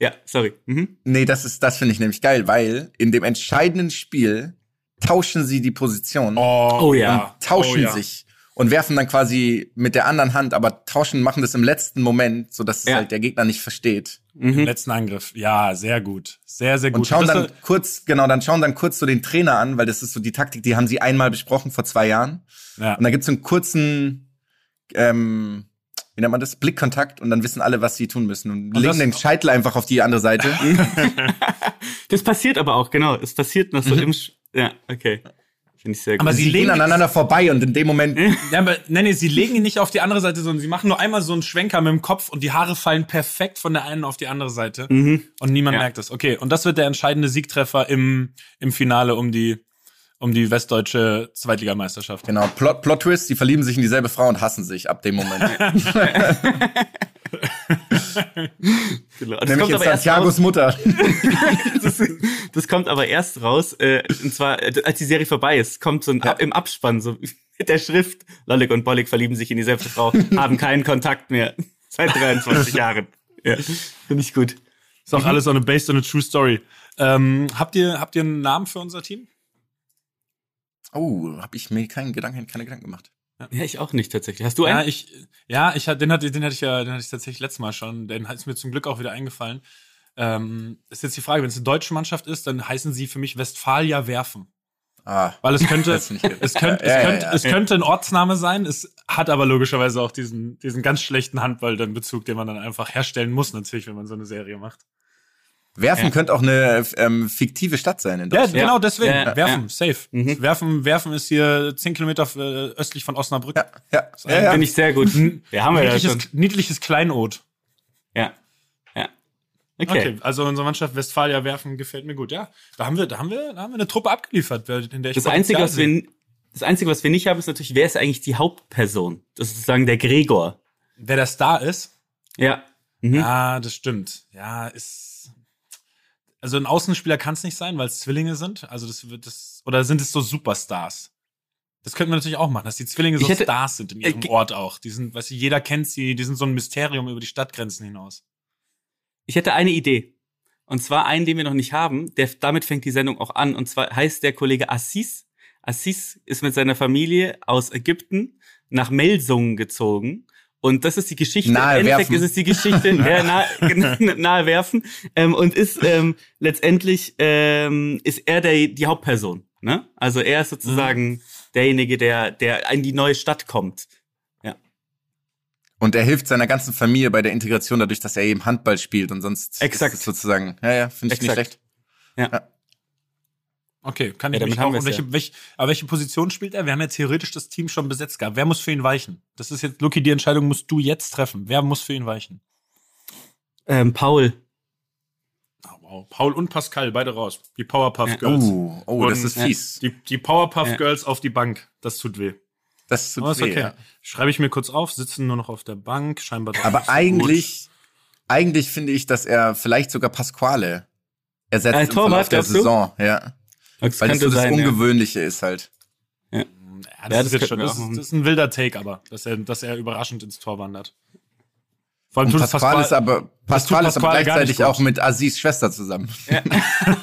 Ja, sorry. Mhm. Nee, das ist, das finde ich nämlich geil, weil in dem entscheidenden Spiel tauschen sie die Position oh, Oh ja. tauschen Oh ja. sich und werfen dann quasi mit der anderen Hand, aber tauschen, machen das im letzten Moment, so dass es Ja. halt der Gegner nicht versteht. Im Mhm. letzten Angriff. Ja, sehr gut. Sehr, sehr gut. Und schauen dann kurz, genau, dann schauen dann kurz so den Trainer an, weil das ist so die Taktik, die haben sie einmal besprochen vor zwei Jahren. ja. Und da gibt's so einen kurzen, ähm, wie nennt man das, Blickkontakt und dann wissen alle, was sie tun müssen. Und, Und legen den Scheitel einfach auf die andere Seite. Das passiert aber auch, genau. Es passiert noch so im. Sch ja, okay. Finde ich sehr gut. Aber sie sie legen- aneinander vorbei und in dem Moment, Ja, aber nee, nee, sie legen ihn nicht auf die andere Seite, sondern sie machen nur einmal so einen Schwenker mit dem Kopf und die Haare fallen perfekt von der einen auf die andere Seite. Mhm. Und niemand Ja. merkt es. Okay, und das wird der entscheidende Siegtreffer im, im Finale um die, um die westdeutsche Zweitligameisterschaft. genau, Plot, Plot Twist, sie verlieben sich in dieselbe Frau und hassen sich ab dem Moment. Genau. Das Nämlich kommt in aber erst Santiagos raus. Mutter. Das, das kommt aber erst raus, äh, und zwar, äh, als die Serie vorbei ist, kommt so ein Ab im Abspann, so mit der Schrift, Lollik und Bollik verlieben sich in dieselbe Frau, haben keinen Kontakt mehr. Seit 23 Jahren. Ja, finde ich gut. Ist auch alles so eine based on a true story. Ähm, habt ihr, habt ihr einen Namen für unser Team? Oh, habe ich mir keinen Gedanken, keine Gedanken gemacht. Ja, ich auch nicht tatsächlich. Hast du Ja, einen? ich, ja, ich hatte, den hatte, den hatte ich ja, den hatte ich tatsächlich letztes Mal schon. Den ist mir zum Glück auch wieder eingefallen. Ähm, ist jetzt die Frage, wenn es eine deutsche Mannschaft ist, dann heißen sie für mich Westfalia werfen. Ah, Weil es könnte, es könnte, es Ja, ja, könnte, ja. es könnte ein Ortsname sein. Es hat aber logischerweise auch diesen, diesen ganz schlechten Handball dann Bezug, den man dann einfach herstellen muss, natürlich, wenn man so eine Serie macht. Werfen Ja. könnte auch eine ähm, fiktive Stadt sein in Ja, Deutschland. genau deswegen. Ja, werfen, ja. safe. Mhm. Werfen, werfen ist hier zehn Kilometer äh, östlich von Osnabrück. Ja, ja, ja, ja. Finde ich sehr gut. Ja, haben wir ja niedliches, schon. niedliches Kleinod. Ja. Ja. Okay. Okay, also unsere Mannschaft Westfalia werfen gefällt mir gut. Ja, da haben wir, da haben wir, da haben wir eine Truppe abgeliefert, in der ich Das Einzige, was wir, das Einzige, was wir nicht haben, ist natürlich, wer ist eigentlich die Hauptperson? Das ist sozusagen der Gregor. Wer der Star ist, Ja. Mhm. Ja, das stimmt. Ja, ist. Also ein Außenspieler kann es nicht sein, weil es Zwillinge sind. Also das wird das. Oder sind es so Superstars? Das könnten wir natürlich auch machen, dass die Zwillinge so hätte- Stars sind in ihrem Äh, Ort auch. Die sind, weißt du, jeder kennt sie, die sind so ein Mysterium über die Stadtgrenzen hinaus. Ich hätte eine Idee. Und zwar einen, den wir noch nicht haben. Der, damit fängt die Sendung auch an. Und zwar heißt der Kollege Assis. Assis ist mit seiner Familie aus Ägypten nach Melsungen gezogen. Und das ist die Geschichte. Nahe Im Endeffekt werfen. ist es die Geschichte, ja, nahe, nahe werfen. Ähm, und ist ähm, letztendlich ähm, ist er der, die Hauptperson. Ne? Also er ist sozusagen derjenige, der, der in die neue Stadt kommt. Und er hilft seiner ganzen Familie bei der Integration dadurch, dass er eben Handball spielt und sonst Exakt. ist es sozusagen. Ja, ja, finde ich nicht Exakt. schlecht. Okay, kann Ja, ich damit mich haben auch. wir's Und welche, welche, aber welche Position spielt er? Wir haben ja theoretisch das Team schon besetzt gehabt. Wer muss für ihn weichen? Das ist jetzt, Lucky, die Entscheidung musst du jetzt treffen. Wer muss für ihn weichen? Ähm, Paul. Oh, Oh, Paul und Pascal, beide raus. Die Powerpuff Girls. Oh, oh, das ist fies. Die, die Powerpuff Ja. Girls auf die Bank. Das tut weh. Das tut Aber ist weh, okay. ja. Schreibe ich mir kurz auf, sitzen nur noch auf der Bank, scheinbar Aber eigentlich, eigentlich finde ich, dass er vielleicht sogar Pasquale ersetzt Äh, im Verlauf Torwart, der glaubst du? Saison. Ja. Das Weil das so das sein, ja. Ungewöhnliche ist halt. Ja, Ja, das, das ist schon, das, das ist ein wilder Take, aber, dass er, dass er überraschend ins Tor wandert. Vor allem Und Pasquale ist aber, Pasquale ist aber gleichzeitig auch mit Aziz Schwester zusammen.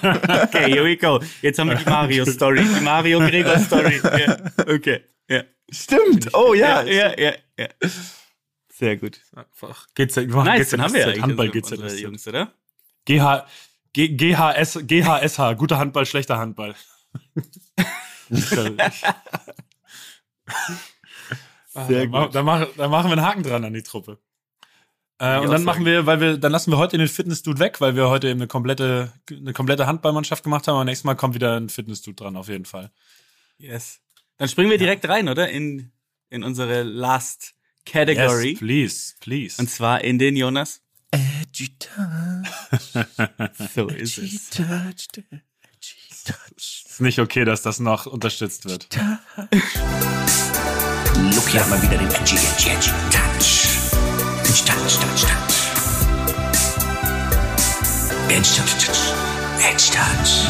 Okay, here we go. Jetzt haben wir die Mario-Story, die Mario-Gregor-Story. Ja, okay, ja. Stimmt. Oh Ja, ja, ja, ja. Sehr gut. Einfach. Geht's, wir machen Nice, dann haben wir ja Handball geht's ja Jungs, oder? GH, G, GHS, GHSH, guter Handball, schlechter Handball. Sehr gut. Da, mach, da machen wir einen Haken dran an die Truppe. Äh, und dann machen wir, weil wir, dann lassen wir heute den Fitnessdude weg, weil wir heute eben eine komplette, eine komplette Handballmannschaft gemacht haben. Und nächstes Mal kommt wieder ein Fitnessdude dran, auf jeden Fall. Yes. Dann springen wir direkt rein, oder? In, in unsere last category. Yes, please, please. Und zwar in den Jonas. Agita, So ist es. touched, ist nicht okay, dass das noch unterstützt wird. Look hier mal wieder den Edgy, Edgy, Edgy Touch. Edgy Touch, Touch, Touch. Edgy Touch, Touch. Edgy Touch.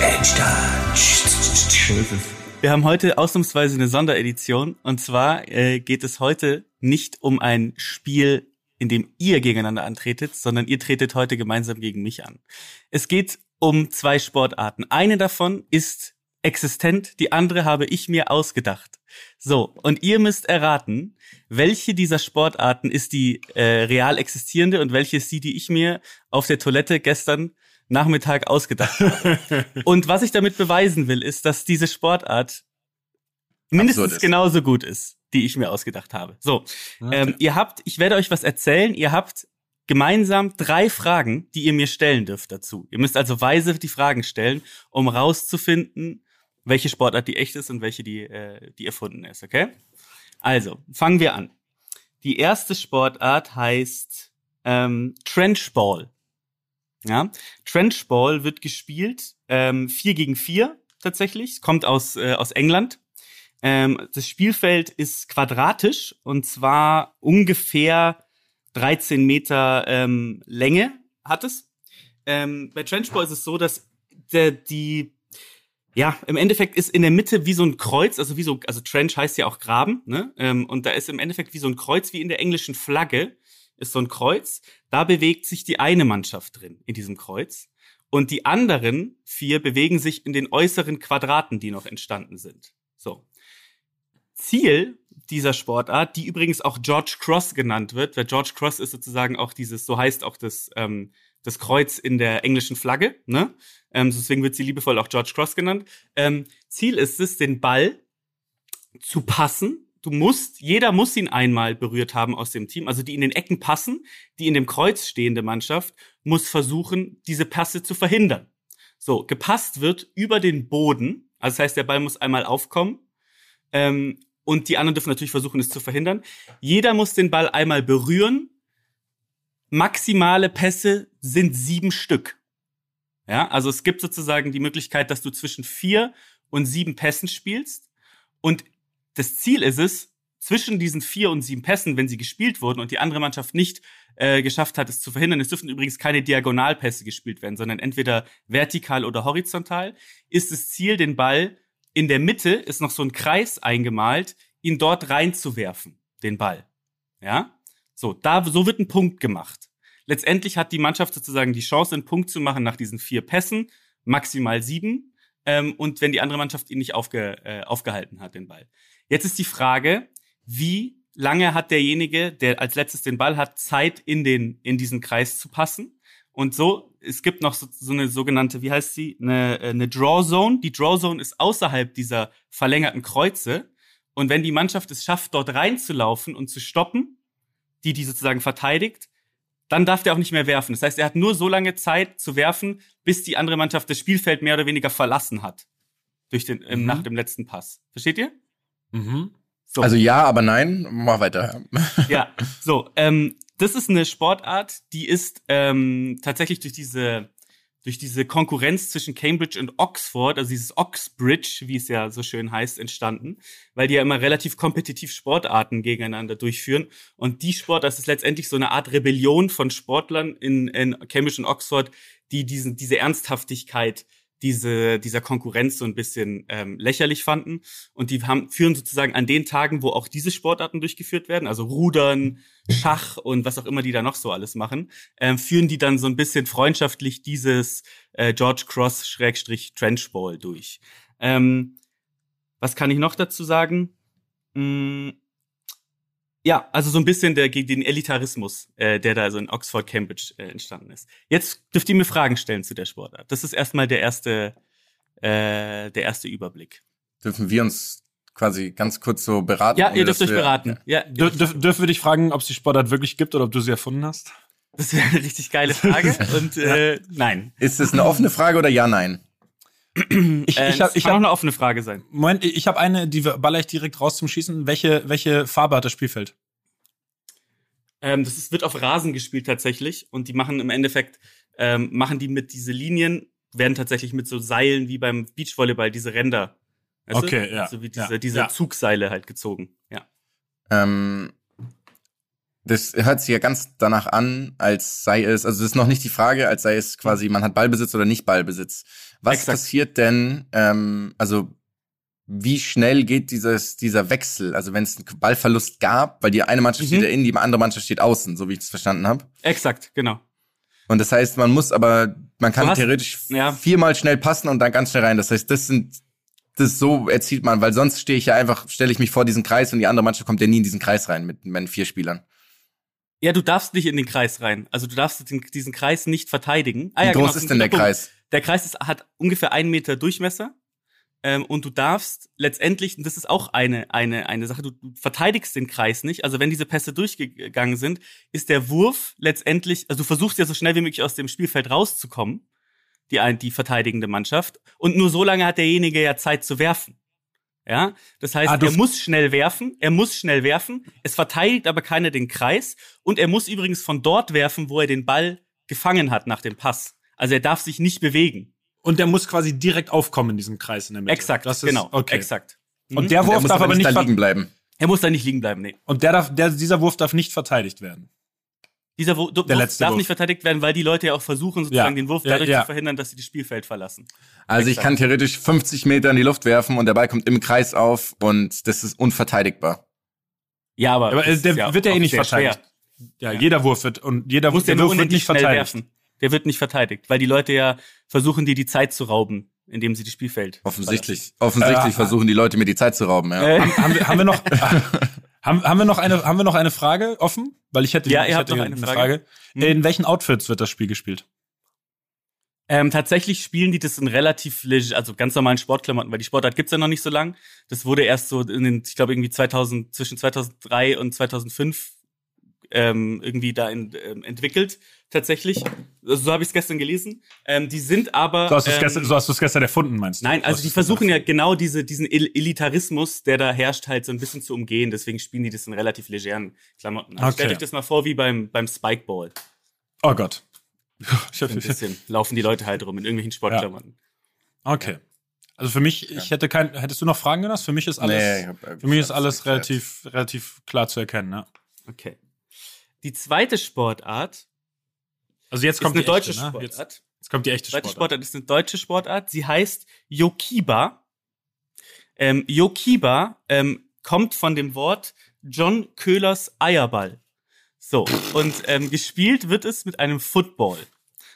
Edgy Touch. Wir haben heute ausnahmsweise eine Sonderedition. Und zwar äh, geht es heute nicht um ein Spiel, in dem ihr gegeneinander antretet, sondern ihr tretet heute gemeinsam gegen mich an. Es geht um zwei Sportarten. Eine davon ist existent, die andere habe ich mir ausgedacht. So, und ihr müsst erraten, welche dieser Sportarten ist die äh, real existierende und welche ist die, die ich mir auf der Toilette gestern Nachmittag ausgedacht habe. und was ich damit beweisen will, ist, dass diese Sportart mindestens genauso gut ist, die ich mir ausgedacht habe. So, ähm, ihr habt, ich werde euch was erzählen, ihr habt gemeinsam drei Fragen, die ihr mir stellen dürft dazu. Ihr müsst also weise die Fragen stellen, um rauszufinden, welche Sportart die echt ist und welche die, äh, die erfunden ist, okay? Also, fangen wir an. Die erste Sportart heißt ähm, Trenchball. Ja, Trenchball wird gespielt ähm, 4 gegen 4 tatsächlich. Kommt aus, äh, aus England. Ähm, das Spielfeld ist quadratisch und zwar ungefähr 13 Meter ähm, Länge hat es. Ähm, bei Trenchball ist es so, dass der, die ja, im Endeffekt ist in der Mitte wie so ein Kreuz, also wie so, also Trench heißt ja auch Graben, ne? Ähm, und da ist im Endeffekt wie so ein Kreuz, wie in der englischen Flagge ist so ein Kreuz. Da bewegt sich die eine Mannschaft drin, in diesem Kreuz. Und die anderen vier bewegen sich in den äußeren Quadraten, die noch entstanden sind. So. Ziel dieser Sportart, die übrigens auch George Cross genannt wird, weil George Cross ist sozusagen auch dieses, so heißt auch das, ähm, das Kreuz in der englischen Flagge, ne? Ähm, deswegen wird sie liebevoll auch George Cross genannt. Ähm, Ziel ist es, den Ball zu passen. Du musst, jeder muss ihn einmal berührt haben aus dem Team. Also die in den Ecken passen, die in dem Kreuz stehende Mannschaft muss versuchen, diese Pässe zu verhindern. So, gepasst wird über den Boden. Also das heißt, der Ball muss einmal aufkommen. Ähm, und die anderen dürfen natürlich versuchen, es zu verhindern. Jeder muss den Ball einmal berühren. Maximale Pässe sind sieben Stück. Ja, also es gibt sozusagen die Möglichkeit, dass du zwischen vier und sieben Pässen spielst. Und das Ziel ist es, zwischen diesen vier und sieben Pässen, wenn sie gespielt wurden und die andere Mannschaft nicht äh, geschafft hat, es zu verhindern, es dürfen übrigens keine Diagonalpässe gespielt werden, sondern entweder vertikal oder horizontal, ist das Ziel, den Ball in der Mitte ist noch so ein Kreis eingemalt, ihn dort reinzuwerfen, den Ball. Ja? So, da, so wird ein Punkt gemacht. Letztendlich hat die Mannschaft sozusagen die Chance, einen Punkt zu machen nach diesen vier Pässen, maximal sieben. Ähm, und wenn die andere Mannschaft ihn nicht aufge, äh, aufgehalten hat, den Ball. Jetzt ist die Frage, wie lange hat derjenige, der als letztes den Ball hat, Zeit in den, in diesen Kreis zu passen? Und so, es gibt noch so, so eine sogenannte, wie heißt sie, eine, äh, eine Draw Zone. Die Draw Zone ist außerhalb dieser verlängerten Kreuze. Und wenn die Mannschaft es schafft, dort reinzulaufen und zu stoppen, die die sozusagen verteidigt, dann darf der auch nicht mehr werfen. Das heißt, er hat nur so lange Zeit zu werfen, bis die andere Mannschaft das Spielfeld mehr oder weniger verlassen hat. Durch den, ähm, Mhm. nach dem letzten Pass. Versteht ihr? Mhm. So. Also ja, aber nein. Mach weiter. ja, so, ähm, das ist eine Sportart, die ist ähm, tatsächlich durch diese durch diese Konkurrenz zwischen Cambridge und Oxford, also dieses Oxbridge, wie es ja so schön heißt, entstanden, weil die ja immer relativ kompetitiv Sportarten gegeneinander durchführen. Und die Sport, das ist letztendlich so eine Art Rebellion von Sportlern in, in Cambridge und Oxford, die diesen, diese Ernsthaftigkeit diese, dieser Konkurrenz so ein bisschen ähm, lächerlich fanden. Und die haben, führen sozusagen an den Tagen, wo auch diese Sportarten durchgeführt werden, also Rudern, Schach und was auch immer die da noch so alles machen, ähm, führen die dann so ein bisschen freundschaftlich dieses äh, George Cross Schrägstrich Trenchball durch. Ähm, was kann ich noch dazu sagen? Hm, ja, also so ein bisschen der, gegen den Elitarismus, äh, der da so in Oxford, Cambridge äh, entstanden ist. Jetzt dürft ihr mir Fragen stellen zu der Sportart. Das ist erstmal der erste, äh, der erste Überblick. Dürfen wir uns quasi ganz kurz so beraten? Ja, ihr dürft euch beraten. Ja, Dür dürf, dürfen wir dich fragen, ob es die Sportart wirklich gibt oder ob du sie erfunden hast? das wäre eine richtig geile Frage. Und äh, nein. Ist es eine offene Frage oder ja, nein? Ich, Äh, ich habe kann auch hab, eine offene Frage sein. Moment, ich habe eine, die baller ich direkt raus zum Schießen. Welche, welche Farbe hat das Spielfeld? Ähm, das ist, wird auf Rasen gespielt tatsächlich und die machen im Endeffekt, ähm, machen die mit diese Linien, werden tatsächlich mit so Seilen wie beim Beachvolleyball, diese Ränder. Weißt du? Okay, ja. So wie diese, Ja, diese ja. Zugseile halt gezogen. Ja. Ähm, das hört sich ja ganz danach an, als sei es, also das ist noch nicht die Frage, als sei es quasi, man hat Ballbesitz oder nicht Ballbesitz. Was Exakt. passiert denn, ähm, also wie schnell geht dieses, dieser Wechsel? Also wenn es einen Ballverlust gab, weil die eine Mannschaft Mhm. steht ja innen, die andere Mannschaft steht außen, so wie ich das verstanden habe. Exakt, genau. Und das heißt, man muss aber, man kann hast- theoretisch ja. viermal schnell passen und dann ganz schnell rein. Das heißt, das sind, das so erzielt man, weil sonst stehe ich ja einfach, stelle ich mich vor diesen Kreis und die andere Mannschaft kommt ja nie in diesen Kreis rein mit meinen vier Spielern. Ja, du darfst nicht in den Kreis rein. Also du darfst den, diesen Kreis nicht verteidigen. Ah, Wie ja, groß genau, ist denn der Punkt. Kreis? Der Kreis ist, hat ungefähr einen Meter Durchmesser. Ähm, und du darfst letztendlich, und das ist auch eine, eine, eine Sache, du, du verteidigst den Kreis nicht. Also wenn diese Pässe durchgegangen sind, ist der Wurf letztendlich, also du versuchst ja so schnell wie möglich aus dem Spielfeld rauszukommen, die, die verteidigende Mannschaft. Und nur so lange hat derjenige ja Zeit zu werfen. Ja, das heißt, Ah, er muss schnell werfen, er muss schnell werfen, es verteidigt aber keiner den Kreis und er muss übrigens von dort werfen, wo er den Ball gefangen hat nach dem Pass. Also er darf sich nicht bewegen. Und der muss quasi direkt aufkommen in diesem Kreis in der Mitte. Exakt, das ist, genau, Okay. exakt. Und Mhm. der Und Wurf er muss darf aber aber nicht nicht da ver- liegen bleiben. Er muss da nicht liegen bleiben, nee. und der darf, der, dieser Wurf darf nicht verteidigt werden. Dieser Wu- Wurf Der letzte darf Wurf. nicht verteidigt werden, weil die Leute ja auch versuchen, sozusagen Ja, den Wurf ja, dadurch ja. zu verhindern, dass sie das Spielfeld verlassen. Also ich Exakt. kann theoretisch 50 Meter in die Luft werfen und der Ball kommt im Kreis auf und das ist unverteidigbar. Ja, aber, Aber äh, der ja wird ja eh nicht verteidigt. Ja, Ja. jeder Wurf wird und jeder Du musst der ja Wurf wird nicht verteidigt. werfen. Der wird nicht verteidigt, weil die Leute ja versuchen, dir die Zeit zu rauben, indem sie das Spielfeld Offensichtlich. Offensichtlich Äh, versuchen die Leute mir die Zeit zu rauben, ja. verlassen. Äh, haben, wir, haben wir noch haben, haben wir noch eine haben wir noch eine Frage offen? Weil ich hätte Ja, ich ihr habt hätte noch eine Frage. Hm. In welchen Outfits wird das Spiel gespielt? Ähm, tatsächlich spielen die das in relativ, also ganz normalen Sportklamotten, weil die Sportart gibt's ja noch nicht so lang. Das wurde erst so in den, ich glaube irgendwie 2000, zwischen 2003 und 2005 ähm, irgendwie da in, ähm, entwickelt, tatsächlich. Also, so habe ich es gestern gelesen. Ähm, die sind aber. So hast du es ähm, gestern, so hast du es gestern erfunden, meinst du? Nein, So also die versuchen ja genau diese, diesen El- Elitarismus, der da herrscht, halt so ein bisschen zu umgehen. Deswegen spielen die das in relativ legeren Klamotten. Also Okay. Stellt euch das mal vor wie beim, beim Spikeball. Oh Gott. Ich So ein hab, bisschen laufen die Leute halt rum in irgendwelchen Sportklamotten. okay. Also für mich, ich hätte kein, hättest du noch Fragen Jonas? Für mich ist alles, Nee, hab eigentlich für mich ist alles relativ, relativ klar zu erkennen. Ne? Okay. Die zweite Sportart Also jetzt kommt eine die deutsche echte, ne? Sportart. Jetzt, jetzt kommt die echte Die zweite Sportart. Sportart ist eine deutsche Sportart. Sie heißt Yokiba. Ähm, Yokiba ähm, kommt von dem Wort John Köhlers Eierball. So, und ähm, gespielt wird es mit einem Football.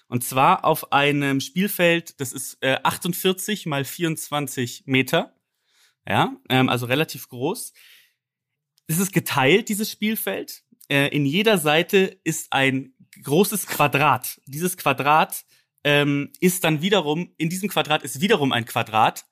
Und zwar auf einem Spielfeld, das ist äh, 48 mal 24 Meter. Ja, ähm, also relativ groß. Es ist geteilt, dieses Spielfeld. Äh, in jeder Seite ist ein großes Quadrat. Dieses Quadrat ähm, ist dann wiederum, in diesem Quadrat ist wiederum ein Quadrat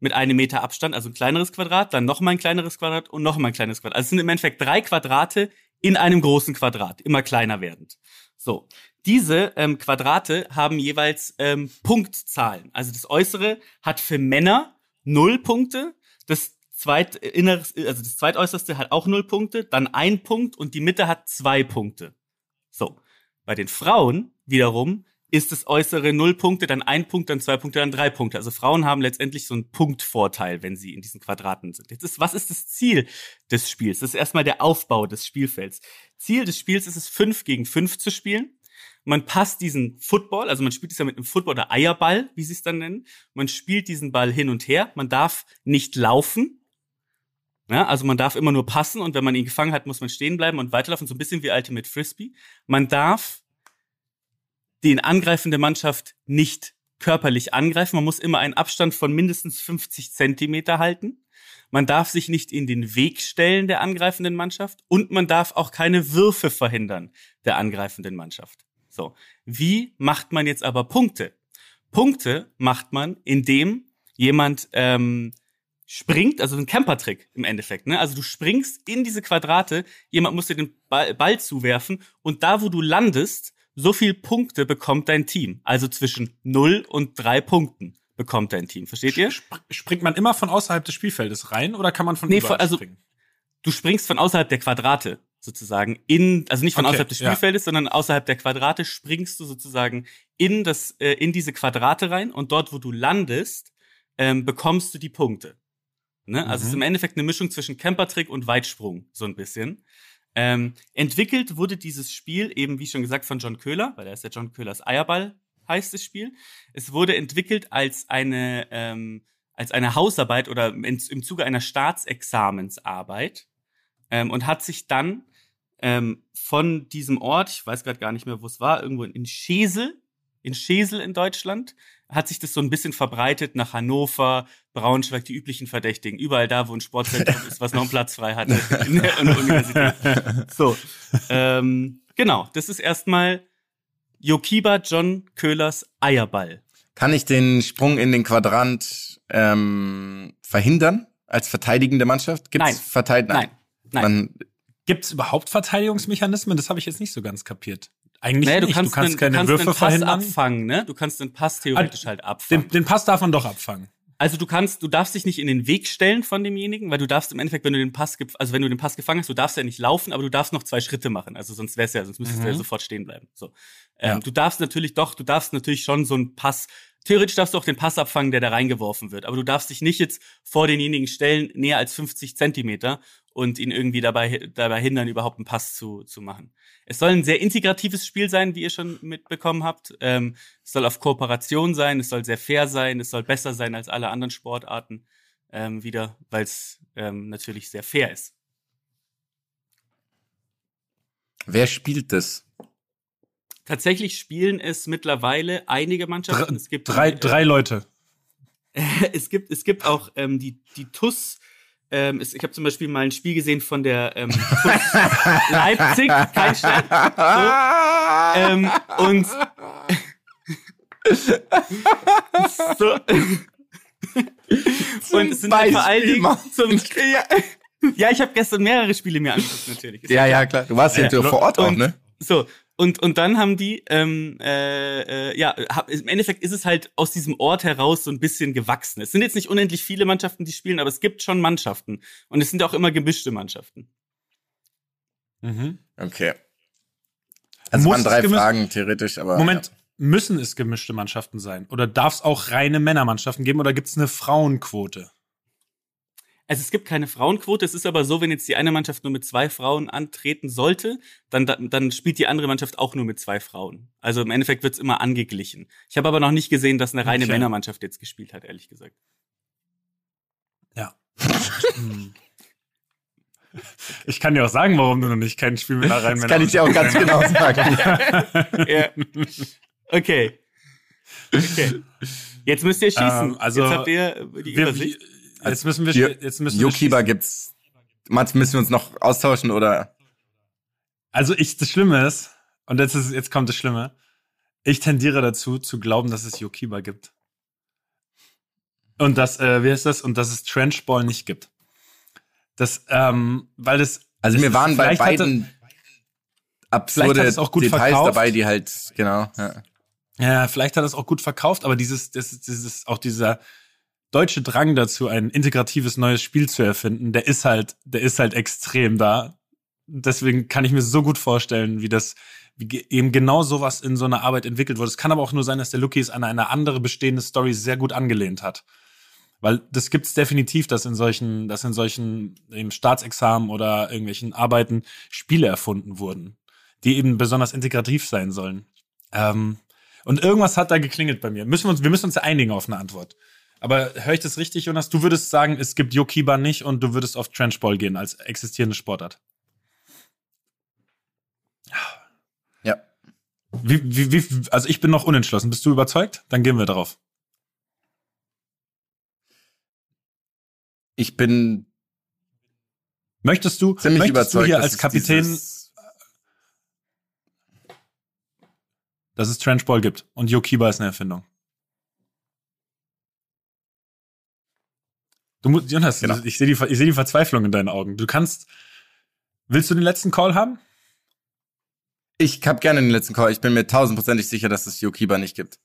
mit einem Meter Abstand, also ein kleineres Quadrat, dann nochmal ein kleineres Quadrat und nochmal ein kleines Quadrat. Also es sind im Endeffekt drei Quadrate in einem großen Quadrat, immer kleiner werdend. So, diese ähm, Quadrate haben jeweils ähm, Punktzahlen. Also das Äußere hat für Männer null Punkte, das zweit inneres, also das zweitäußerste hat auch null Punkte, dann ein Punkt und die Mitte hat zwei Punkte. So. Bei den Frauen wiederum ist das äußere null Punkte, dann ein Punkt, dann zwei Punkte, dann drei Punkte. Also Frauen haben letztendlich so einen Punktvorteil, wenn sie in diesen Quadraten sind. Jetzt ist, was ist das Ziel des Spiels? Das ist erstmal der Aufbau des Spielfelds. Ziel des Spiels ist es, fünf gegen fünf zu spielen. Man passt diesen Football, also man spielt es ja mit einem Football oder Eierball, wie sie es dann nennen. Man spielt diesen Ball hin und her. Man darf nicht laufen. Ja, also man darf immer nur passen und wenn man ihn gefangen hat, muss man stehen bleiben und weiterlaufen, so ein bisschen wie Ultimate Frisbee. Man darf die angreifende Mannschaft nicht körperlich angreifen. Man muss immer einen Abstand von mindestens 50 Zentimeter halten. Man darf sich nicht in den Weg stellen der angreifenden Mannschaft und man darf auch keine Würfe verhindern der angreifenden Mannschaft. So. Wie macht man jetzt aber Punkte? Punkte macht man, indem jemand ähm, springt, also ein Campertrick im Endeffekt. Ne? Also du springst in diese Quadrate, jemand muss dir den Ball, Ball zuwerfen und da, wo du landest, so viel Punkte bekommt dein Team. Also zwischen 0 und 3 Punkten bekommt dein Team. Versteht ihr? Springt man immer von außerhalb des Spielfeldes rein oder kann man von nee, überall also, springen? Du springst von außerhalb der Quadrate sozusagen in, also nicht von Okay, außerhalb des ja. Spielfeldes, sondern außerhalb der Quadrate springst du sozusagen in das, äh, in diese Quadrate rein und dort, wo du landest, ähm, bekommst du die Punkte. Ne? Also es ist Mhm. im Endeffekt eine Mischung zwischen Campertrick und Weitsprung, so ein bisschen. Ähm, entwickelt wurde dieses Spiel eben, wie schon gesagt, von John Köhler, weil er ist ja John Köhlers Eierball, heißt das Spiel. Es wurde entwickelt als eine, ähm, als eine Hausarbeit oder in, im Zuge einer Staatsexamensarbeit ähm, und hat sich dann ähm, von diesem Ort, ich weiß gerade gar nicht mehr, wo es war, irgendwo in Schesel, in Schesel in Deutschland, hat sich das so ein bisschen verbreitet nach Hannover, Braunschweig, die üblichen Verdächtigen. Überall da, wo ein Sportzentrum ist, was noch einen Platz frei hatte in der, Universität. So, ähm, genau, das ist erstmal Jokiba John Köhlers Eierball. Kann ich den Sprung in den Quadrant ähm, verhindern als verteidigende Mannschaft? Gibt's Nein. Verteid Nein, nein. Man, Gibt es überhaupt Verteidigungsmechanismen? Das habe ich jetzt nicht so ganz kapiert. Eigentlich Naja, du nicht. kannst, einen, keine du kannst Würfe einen Pass verhindern. abfangen, ne? Du kannst den Pass theoretisch halt abfangen. Den, den Pass darf man doch abfangen. Also du kannst, du darfst dich nicht in den Weg stellen von demjenigen, weil du darfst im Endeffekt, wenn du den Pass, also wenn du den Pass gefangen hast, du darfst ja nicht laufen, aber du darfst noch zwei Schritte machen. Also sonst wär's ja, sonst müsstest du ja Mhm. sofort stehen bleiben. So, ähm, Ja. du darfst natürlich doch, du darfst natürlich schon so einen Pass. Theoretisch darfst du auch den Pass abfangen, der da reingeworfen wird, aber du darfst dich nicht jetzt vor denjenigen stellen, näher als 50 Zentimeter und ihn irgendwie dabei dabei hindern, überhaupt einen Pass zu zu machen. Es soll ein sehr integratives Spiel sein, wie ihr schon mitbekommen habt. Ähm, es soll auf Kooperation sein, es soll sehr fair sein, es soll besser sein als alle anderen Sportarten ähm, wieder, weil es ähm, natürlich sehr fair ist. wer spielt das? Tatsächlich spielen es mittlerweile einige Mannschaften. es gibt Drei, äh, drei Leute. es gibt es gibt auch ähm, die die TUS. Ähm, es, ich habe zum Beispiel mal ein Spiel gesehen von der ähm, Leipzig, kein Stein. So, ähm, und so. und es sind halt vor allen Dingen zum, ja, ja, ich habe gestern mehrere Spiele mir angeguckt natürlich. Ist Ja, ja, klar. Du warst ja, Ja. vor Ort auch, ne? So, und, und dann haben die, ähm, äh, äh, ja, hab, im Endeffekt ist es halt aus diesem Ort heraus so ein bisschen gewachsen. Es sind jetzt nicht unendlich viele Mannschaften, die spielen, aber es gibt schon Mannschaften. Und es sind auch immer gemischte Mannschaften. Mhm. Okay. Also Muss waren drei Fragen theoretisch, aber. Moment, müssen es gemischte Mannschaften sein? Oder darf es auch reine Männermannschaften geben? Oder gibt es eine Frauenquote? Also es gibt keine Frauenquote. Es ist aber so, wenn jetzt die eine Mannschaft nur mit zwei Frauen antreten sollte, dann, dann, dann spielt die andere Mannschaft auch nur mit zwei Frauen. Also im Endeffekt wird's immer angeglichen. Ich habe aber noch nicht gesehen, dass eine reine Okay. Männermannschaft jetzt gespielt hat, ehrlich gesagt. Ja. Hm. Ich kann dir auch sagen, warum du noch nicht kein Spiel mit einer reinen das kann ich dir auch ganz genau sagen. ja. Okay. Okay. Jetzt müsst ihr schießen. Ähm, also, Jetzt habt ihr die Wir, Übersicht. Jetzt müssen wir, jetzt müssen wir Jokiba gibt's. Mats, müssen wir uns noch austauschen oder? Also ich, das Schlimme ist, und jetzt, ist, jetzt kommt das Schlimme, ich tendiere dazu, zu glauben, dass es Yokiba gibt. Und dass, äh, wie heißt das? Und dass es Trenchball nicht gibt. Das, ähm, weil das. Also ist- waren bei beiden absurde Details verkauft. dabei, die halt, genau. Ja. Ja, vielleicht hat es auch gut verkauft, aber dieses, das, ist- dieses, auch dieser deutsche Drang dazu, ein integratives neues Spiel zu erfinden, der ist halt, der ist halt extrem da. deswegen kann ich mir so gut vorstellen, wie das wie eben genau sowas in so einer Arbeit entwickelt wurde. Es kann aber auch nur sein, dass der Lucky es an eine andere bestehende Story sehr gut angelehnt hat. Weil das gibt's definitiv, dass in solchen, dass in solchen eben Staatsexamen oder irgendwelchen Arbeiten Spiele erfunden wurden, die eben besonders integrativ sein sollen. Ähm, und irgendwas hat da geklingelt bei mir. Müssen wir uns, wir müssen uns ja einigen auf eine Antwort. Aber höre ich das richtig, Jonas? Du würdest sagen, es gibt Yokiba nicht und du würdest auf Trenchball gehen als existierende Sportart. Ja. Wie, wie, wie, also ich bin noch unentschlossen. Bist du überzeugt? Dann gehen wir darauf. Ich bin Möchtest du, ziemlich möchtest überzeugt, du hier als Kapitän, dass es Trenchball gibt und Yokiba ist eine Erfindung? Du musst, Jonas, Genau. ich sehe die, ich sehe die Verzweiflung in deinen Augen. Du kannst, willst du den letzten Call haben? Ich habe gerne den letzten Call. Ich bin mir tausendprozentig sicher, dass es Yokiba nicht gibt.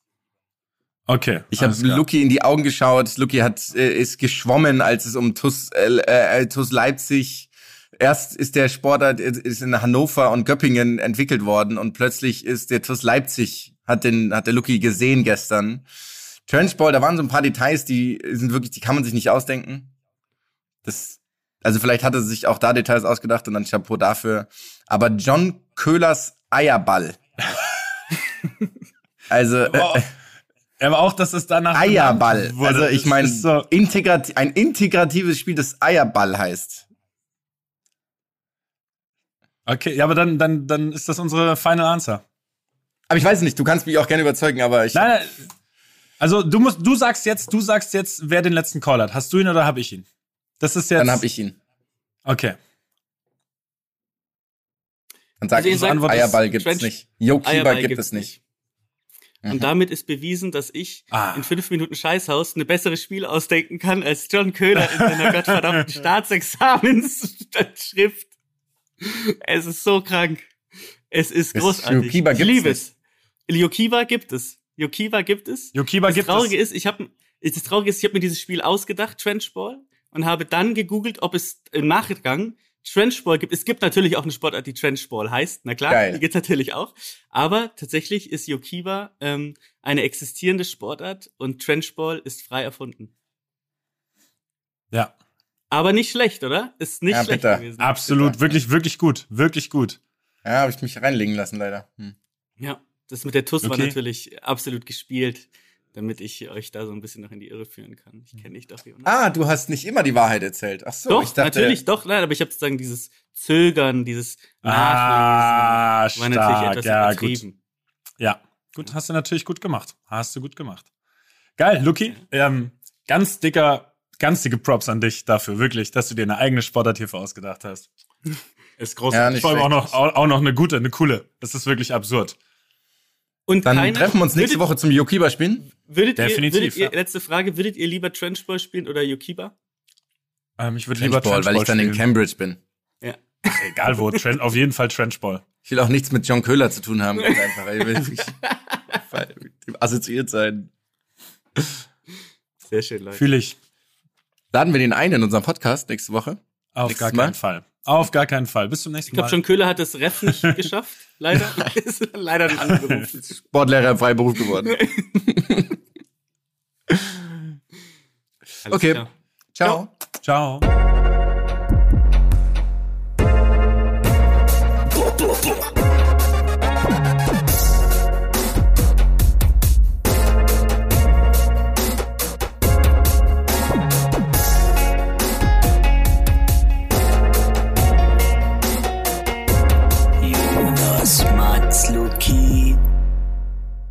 Okay. Ich habe. Luki in die Augen geschaut. Luki hat äh, ist geschwommen, als es um TUS, äh, äh, TUS Leipzig. Erst ist der Sportart ist ist in Hannover und Göppingen entwickelt worden und plötzlich ist der TUS Leipzig hat den hat der Luki gesehen gestern. Trenchball, da waren so ein paar Details, die sind wirklich, die kann man sich nicht ausdenken. Das, also vielleicht hat er sich auch da Details ausgedacht und dann Chapeau dafür. Aber John Köhlers Eierball. also äh, aber auch, dass es danach Eierball. Also ich meine, so, integrat ein integratives Spiel, das Eierball heißt. okay, ja, aber dann, dann, dann ist das unsere Final Answer. Aber ich weiß nicht, du kannst mich auch gerne überzeugen, aber ich. Nein, nein. Also du musst, du sagst jetzt, du sagst jetzt, wer den letzten Call hat. Hast du ihn oder habe ich ihn? Das ist jetzt. dann hab ich ihn. Okay. Dann sag Also ich, sagt, Eierball gibt's Trench- nicht. Yokiba Eierball gibt es nicht. Und damit ist bewiesen, dass ich Ah. in fünf Minuten Scheißhaus eine bessere Spiel ausdenken kann als John Köhler in seiner gottverdammten Staatsexamensschrift. Es ist so krank. Es ist Das großartig. Yokiba ich liebe es. Yokiba gibt es. Yokiba gibt es. Yokiba Das gibt Traurige es. ist, ich habe das Traurige ist, ich habe mir dieses Spiel ausgedacht, Trenchball, und habe dann gegoogelt, ob es im Nachgang Trenchball gibt. Es gibt natürlich auch eine Sportart, die Trenchball heißt. Na klar, Geil. die gibt's natürlich auch. Aber tatsächlich ist Yokiba ähm, eine existierende Sportart und Trenchball ist frei erfunden. Ja, Aber nicht schlecht, oder? Ist nicht Ja, schlecht bitter. gewesen. absolut. Bitte. Wirklich, wirklich gut. Wirklich gut. Ja, habe ich mich reinlegen lassen, leider. Hm. Ja, das mit der TUS war Okay. natürlich absolut gespielt, damit ich euch da so ein bisschen noch in die Irre führen kann. Ich kenne dich doch, Jonas. Ah, du hast nicht immer die Wahrheit erzählt. Ach so, doch, ich dachte, natürlich, doch, nein, aber ich habe sozusagen dieses Zögern, dieses Ah, Nachlesen, war natürlich etwas Ja, gut. übertrieben. Ja, gut, hast du natürlich gut gemacht. Hast du gut gemacht. Geil, Luki. Ähm, ganz dicker, ganz dicke Props an dich dafür, wirklich, dass du dir eine eigene Sportart hierfür ausgedacht hast. Ist Ja, großartig. nicht Vor allem auch noch, auch, auch noch eine gute, eine coole. Das ist wirklich absurd. Und Dann keiner- treffen wir uns nächste würdet, Woche zum Yokiba spielen. Würdet Definitiv, ihr, würdet ihr, ja. letzte Frage, würdet ihr lieber Trenchball spielen oder Yokiba? Ähm, ich würde lieber Trenchball, weil ich dann in spielen. Cambridge bin. Ja. Egal wo, Tren auf jeden Fall Trenchball. Ich will auch nichts mit John Köhler zu tun haben, ganz einfach. Ich will mit dem assoziiert sein. Sehr schön, Leute. Fühle ich. Laden wir den ein in unserem Podcast nächste Woche? Auf Nächstes gar Mal? keinen Fall. Auf gar keinen Fall. Bis zum nächsten Ich glaube, Mal. John Köhler hat das Ref nicht geschafft. Leider. ist leider ein anderer Beruf. Sportlehrer im Freiberuf geworden. Okay. klar. Ciao. Ciao.